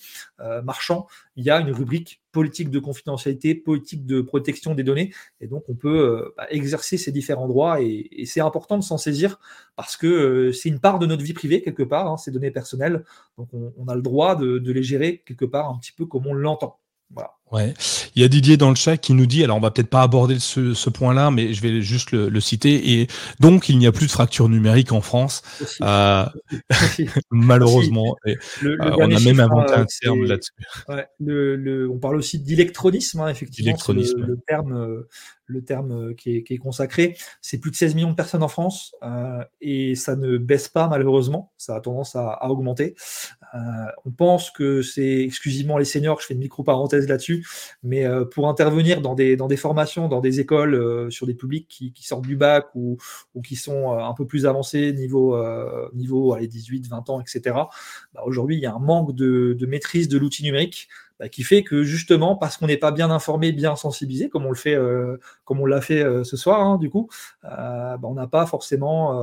marchand, il y a une rubrique politique de confidentialité, politique de protection des données. Et donc, on peut euh, bah, exercer ces différents droits et, c'est important de s'en saisir parce que euh, c'est une part de notre vie privée, quelque part, hein, ces données personnelles. Donc, on, a le droit de, les gérer quelque part un petit peu comme on l'entend. Voilà. Ouais. Il y a Didier dans le chat qui nous dit, alors on va peut-être pas aborder ce, point-là, mais je vais juste le, citer. Et donc il n'y a plus de fracture numérique en France, euh, malheureusement. Euh, on a même inventé un terme là-dessus. Ouais, on parle aussi d'électronisme, hein, effectivement. Le, le, terme, euh, le terme qui est, qui est consacré. C'est plus de 16 millions de personnes en France euh, et ça ne baisse pas malheureusement. Ça a tendance à, augmenter. Euh, on pense que c'est exclusivement les seniors. Je fais une micro parenthèse là-dessus mais euh, pour intervenir dans des, formations, dans des écoles, euh, sur des publics qui, sortent du bac ou, qui sont euh, un peu plus avancés, niveau, niveau allez, 18, 20 ans, etc., bah, aujourd'hui, il y a un manque de, maîtrise de l'outil numérique bah, qui fait que justement, parce qu'on n'est pas bien informé, bien sensibilisé, comme on le fait, euh, comme on l'a fait euh, ce soir, hein, du coup, bah, on n'a pas forcément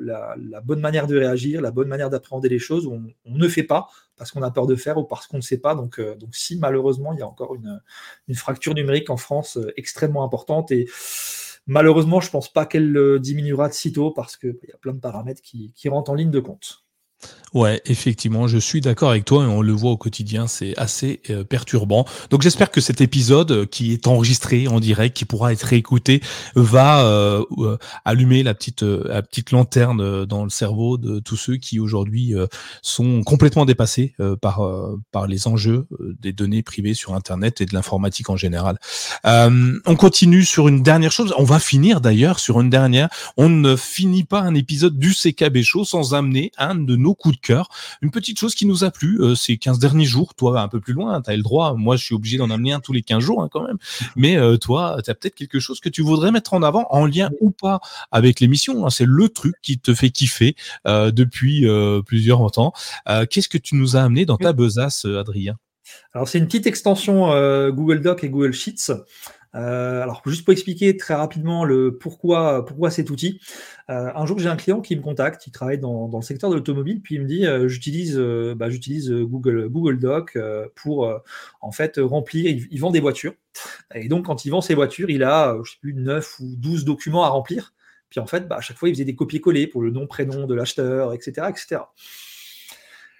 la, bonne manière de réagir, la bonne manière d'appréhender les choses, on, ne fait pas parce qu'on a peur de faire ou parce qu'on ne sait pas. Donc, donc si malheureusement, il y a encore une, fracture numérique en France extrêmement importante et Malheureusement, je ne pense pas qu'elle diminuera de sitôt parce qu'il y a plein de paramètres qui rentrent en ligne de compte. Ouais, effectivement, je suis d'accord avec toi et on le voit au quotidien, c'est assez euh, perturbant. Donc j'espère que cet épisode euh, qui est enregistré en direct, qui pourra être réécouté, va euh, allumer la petite la petite lanterne dans le cerveau de tous ceux qui aujourd'hui sont complètement dépassés par par les enjeux des données privées sur Internet et de l'informatique en général. on continue sur une dernière chose. On va finir d'ailleurs sur une dernière. On ne finit pas un épisode du CKB Show sans amener un de nos coups de cœur. Une petite chose qui nous a plu euh, ces 15 derniers jours. Toi, un peu plus loin, tu as le droit. Moi, je suis obligé d'en amener un tous les 15 jours hein, quand même. Mais euh, toi, tu as peut-être quelque chose que tu voudrais mettre en avant en lien ou pas avec l'émission. Hein. C'est le truc qui te fait kiffer euh, depuis plusieurs temps. Qu'est-ce que tu nous as amené dans ta besace, Adrien? Alors c'est une petite extension Google Doc et Google Sheets euh, alors, juste pour expliquer très rapidement le pourquoi, pourquoi cet outil. Euh, un jour, j'ai un client qui me contacte, il travaille dans, le secteur de l'automobile, puis il me dit euh, j'utilise, bah, j'utilise Google, Google Doc pour en fait remplir. Il, vend des voitures, et donc quand il vend ses voitures, il a je sais plus 9 ou 12 documents à remplir. Puis en fait, bah, à chaque fois, il faisait des copier-coller pour le nom, prénom de l'acheteur, etc., etc.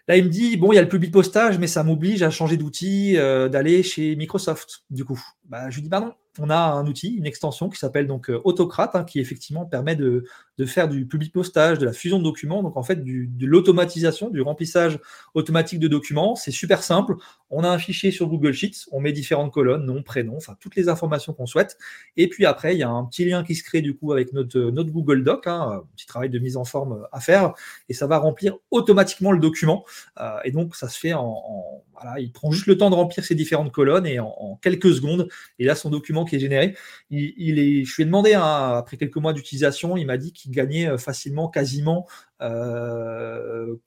Là, il me dit bon, il y a le public postage, mais ça m'oblige à changer d'outil, d'aller chez Microsoft. Du coup, bah, je lui dis bah non, on a un outil, une extension qui s'appelle donc euh, Autocrate, hein, qui effectivement permet de, faire du public postage, de la fusion de documents, donc en fait de l'automatisation, du remplissage automatique de documents. C'est super simple. On a un fichier sur Google Sheets, on met différentes colonnes, nom, prénom, enfin toutes les informations qu'on souhaite. Et puis après, il y a un petit lien qui se crée du coup avec notre, notre Google Doc, hein, un petit travail de mise en forme à faire, et ça va remplir automatiquement le document. Euh, et donc ça se fait en, voilà, il prend juste le temps de remplir ces différentes colonnes et en quelques secondes, et là son document qui est généré. Il, est, je lui ai demandé, hein, après quelques mois d'utilisation, il m'a dit qu'il gagnait euh, facilement quasiment 40-45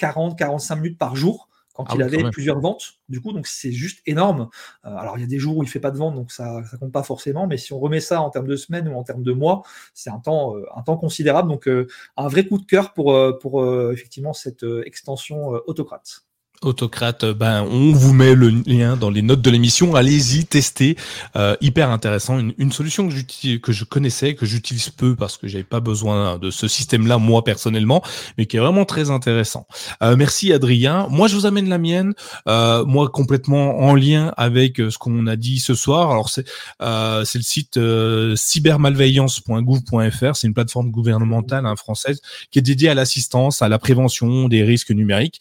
euh, minutes par jour quand ah il avait plusieurs ventes. Du coup, donc c'est juste énorme. Euh, alors il y a des jours où il fait pas de vente, donc ça ne compte pas forcément. Mais si on remet ça en termes de semaines ou en termes de mois, c'est un temps, un temps considérable. Donc un vrai coup de cœur pour, pour effectivement cette extension autocrate. Autocrate, ben on vous met le lien dans les notes de l'émission. Allez-y, testez. Euh, hyper intéressant. Une, solution que j'utilise, que je connaissais, que j'utilise peu parce que j'avais pas besoin de ce système-là moi personnellement, mais qui est vraiment très intéressant. Euh, merci Adrien. Moi je vous amène la mienne. Euh, moi complètement en lien avec ce qu'on a dit ce soir. Alors c'est c'est le site cybermalveillance.gouv.fr. C'est une plateforme gouvernementale hein, française qui est dédiée à l'assistance, à la prévention des risques numériques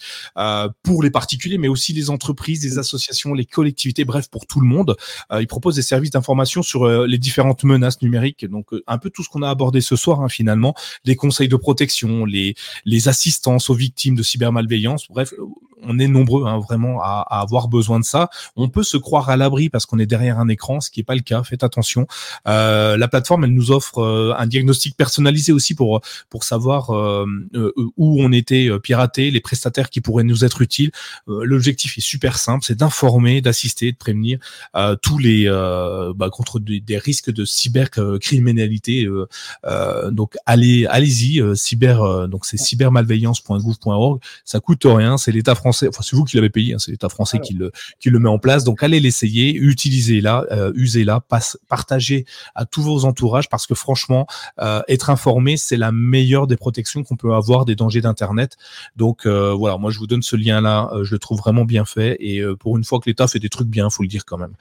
pour les particuliers, mais aussi les entreprises, les associations, les collectivités, bref, pour tout le monde. Euh, ils proposent des services d'information sur euh, les différentes menaces numériques. Donc, euh, un peu tout ce qu'on a abordé ce soir, hein, finalement, les conseils de protection, les, les assistances aux victimes de cybermalveillance. Bref, on est nombreux hein, vraiment à, avoir besoin de ça. On peut se croire à l'abri parce qu'on est derrière un écran, ce qui n'est pas le cas. Faites attention. Euh, la plateforme, elle nous offre euh, un diagnostic personnalisé aussi pour pour savoir euh, où on était piraté, les prestataires qui pourraient nous être utiles. L'objectif est super simple, c'est d'informer, d'assister, de prévenir tous les bah, contre des, risques de cybercriminalité. donc allez allez-y cyber donc c'est cybermalveillance.gouv.org. Ça coûte rien, c'est l'État français enfin c'est vous qui l'avez payé, hein, c'est l'État français qui le qui le met en place. Donc allez l'essayer, utilisez-la, euh, usez-la, partagez à tous vos entourages parce que franchement, euh, être informé c'est la meilleure des protections qu'on peut avoir des dangers d'internet. Donc euh, voilà, moi je vous donne ce lien-là, je le trouve vraiment bien fait et pour une fois que l'État fait des trucs bien, faut le dire quand même.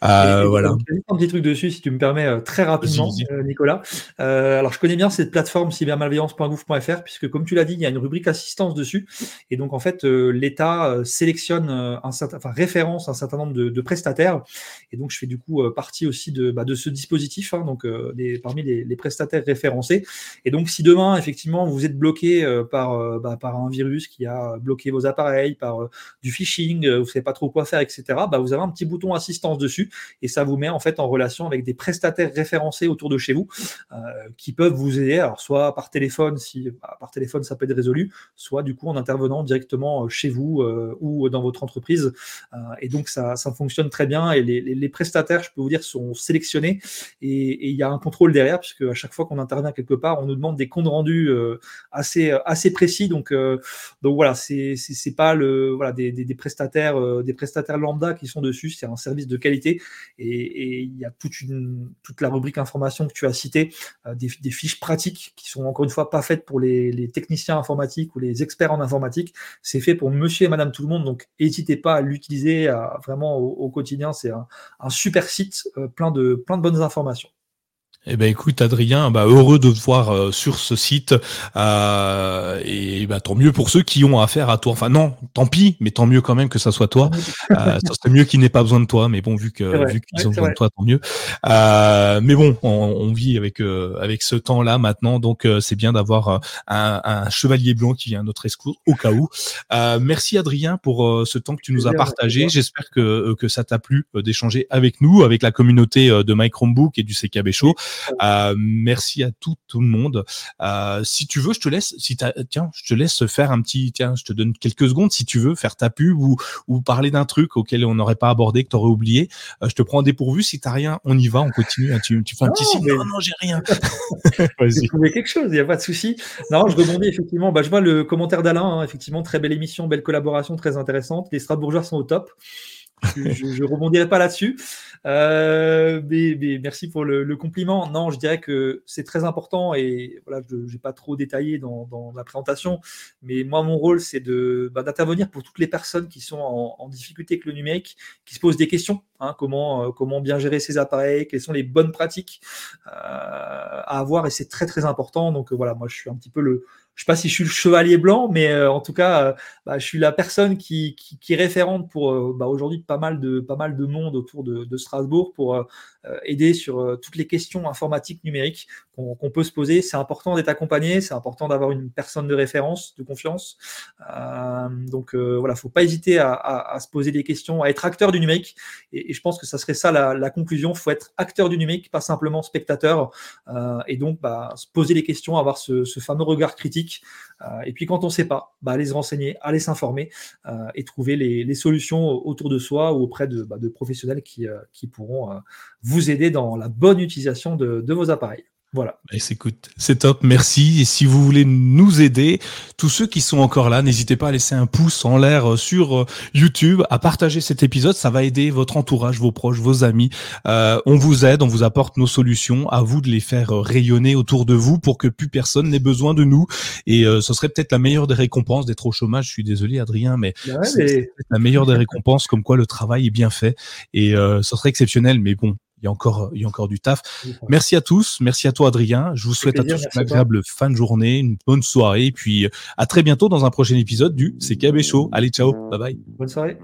voilà. Un petit truc dessus, si tu me permets très rapidement, Nicolas. alors je connais bien cette plateforme cybermalveillance.gouv.fr puisque comme tu l'as dit, il y a une rubrique assistance dessus et donc en fait l'État euh, sélectionne euh, un certain, enfin référence un certain nombre de, prestataires. Et donc je fais du coup euh, partie aussi de, bah, de ce dispositif, hein, donc parmi les, prestataires référencés. Et donc si demain effectivement vous êtes bloqué par, bah, par un virus qui a bloqué vos appareils, par du phishing, vous ne savez pas trop quoi faire, etc. Bah, vous avez un petit bouton assistance dessus et ça vous met en fait en relation avec des prestataires référencés autour de chez vous qui peuvent vous aider. Alors soit par téléphone, si bah, par téléphone ça peut être résolu, soit du coup en intervenant directement chez vous vous ou dans votre entreprise. et donc, ça, fonctionne très bien. Et les, prestataires, je peux vous dire, sont sélectionnés. Et il y a un contrôle derrière, puisque à chaque fois qu'on intervient quelque part, on nous demande des comptes rendus assez, assez précis. Donc, donc voilà, c'est pas le, voilà, des, des, prestataires, des prestataires lambda qui sont dessus. C'est un service de qualité. Et il y a toute, toute la rubrique information que tu as citée, des, fiches pratiques qui sont encore une fois pas faites pour les, les techniciens informatiques ou les experts en informatique. C'est fait pour monsieur et madame tout le monde. Donc, n'hésitez pas à l'utiliser vraiment au, quotidien. C'est un, un, super site, euh, plein, de, plein de bonnes informations. Eh ben écoute Adrien, bah heureux de te voir euh, sur ce site euh, et bah tant mieux pour ceux qui ont affaire à toi. Enfin non, tant pis, mais tant mieux quand même que ça soit toi. euh, ça serait mieux qu'ils n'aient pas besoin de toi, mais bon vu que vu qu'ils ont besoin de toi, tant mieux. Euh, mais bon, on, on vit avec euh, avec ce temps-là maintenant, donc c'est bien d'avoir un, un, chevalier blanc qui vient à notre escours au cas où. merci Adrien pour ce temps que tu nous as partagé. J'espère que que ça t'a plu d'échanger avec nous, avec la communauté de My Chromebook et du CKB Show. Euh, merci à tout, tout le monde. Euh, si tu veux, je te laisse. Si tiens, je te laisse faire un petit. Tiens, je te donne quelques secondes si tu veux faire ta pub ou, ou parler d'un truc auquel on n'aurait pas abordé, que tu aurais oublié. Euh, je te prends en dépourvu. Si t'as rien, on y va, on continue. Hein. tu, tu fais un petit signe. Non, non, j'ai rien. Vas-y. trouvé quelque chose. Il n'y a pas de souci. Non, je rebondis effectivement. Bah, je vois le commentaire d'Alain. Hein, effectivement, très belle émission, belle collaboration, très intéressante. Les Strasbourgeois sont au top je, ne rebondirai pas là-dessus. Euh, mais, merci pour le, compliment. Non, je dirais que c'est très important et voilà, je n'ai pas trop détaillé dans, la présentation, mais moi, mon rôle, c'est de bah, d'intervenir pour toutes les personnes qui sont en, difficulté avec le numérique, qui se posent des questions. Hein, comment, euh, comment bien gérer ces appareils Quelles sont les bonnes pratiques euh, à avoir Et c'est très très important. Donc voilà, moi, je suis un petit peu le je sais pas si je suis le chevalier blanc, mais euh, en tout cas, euh, bah, je suis la personne qui, qui, est référente pour euh, bah, aujourd'hui pas mal de pas mal de monde autour de, de Strasbourg pour aider sur toutes les questions informatiques numériques qu'on peut se poser. C'est important d'être accompagné, c'est important d'avoir une personne de référence, de confiance. donc voilà, faut pas hésiter à, se poser des questions, à être acteur du numérique. Et, je pense que ça serait ça la, la, conclusion. Faut être acteur du numérique, pas simplement spectateur. et donc bah, se poser les questions, avoir ce, ce fameux regard critique euh, et puis quand on ne sait pas, bah, aller se renseigner, aller s'informer euh, et trouver les, solutions autour de soi ou auprès de, bah, professionnels qui, euh, pourront vous aider dans la bonne utilisation de vos appareils. Voilà. Bah, écoute, c'est top, merci. Et si vous voulez nous aider, tous ceux qui sont encore là, n'hésitez pas à laisser un pouce en l'air euh, sur euh, YouTube, à partager cet épisode. Ça va aider votre entourage, vos proches, vos amis. Euh, on vous aide, on vous apporte nos solutions. À vous de les faire rayonner autour de vous pour que plus personne n'ait besoin de nous. Et ce serait peut-être la meilleure des récompenses d'être au chômage. Je suis désolé, Adrien, mais, bah c'est la meilleure des récompenses, comme quoi le travail est bien fait. Et ce serait exceptionnel, mais bon, il y a encore, il y a encore du taf. Merci à tous. Merci à toi, Adrien. Je vous souhaite à tous une agréable fin de journée, une bonne soirée. Et puis, à très bientôt dans un prochain épisode du CKB Show. Allez, ciao. Bye bye. Bonne soirée.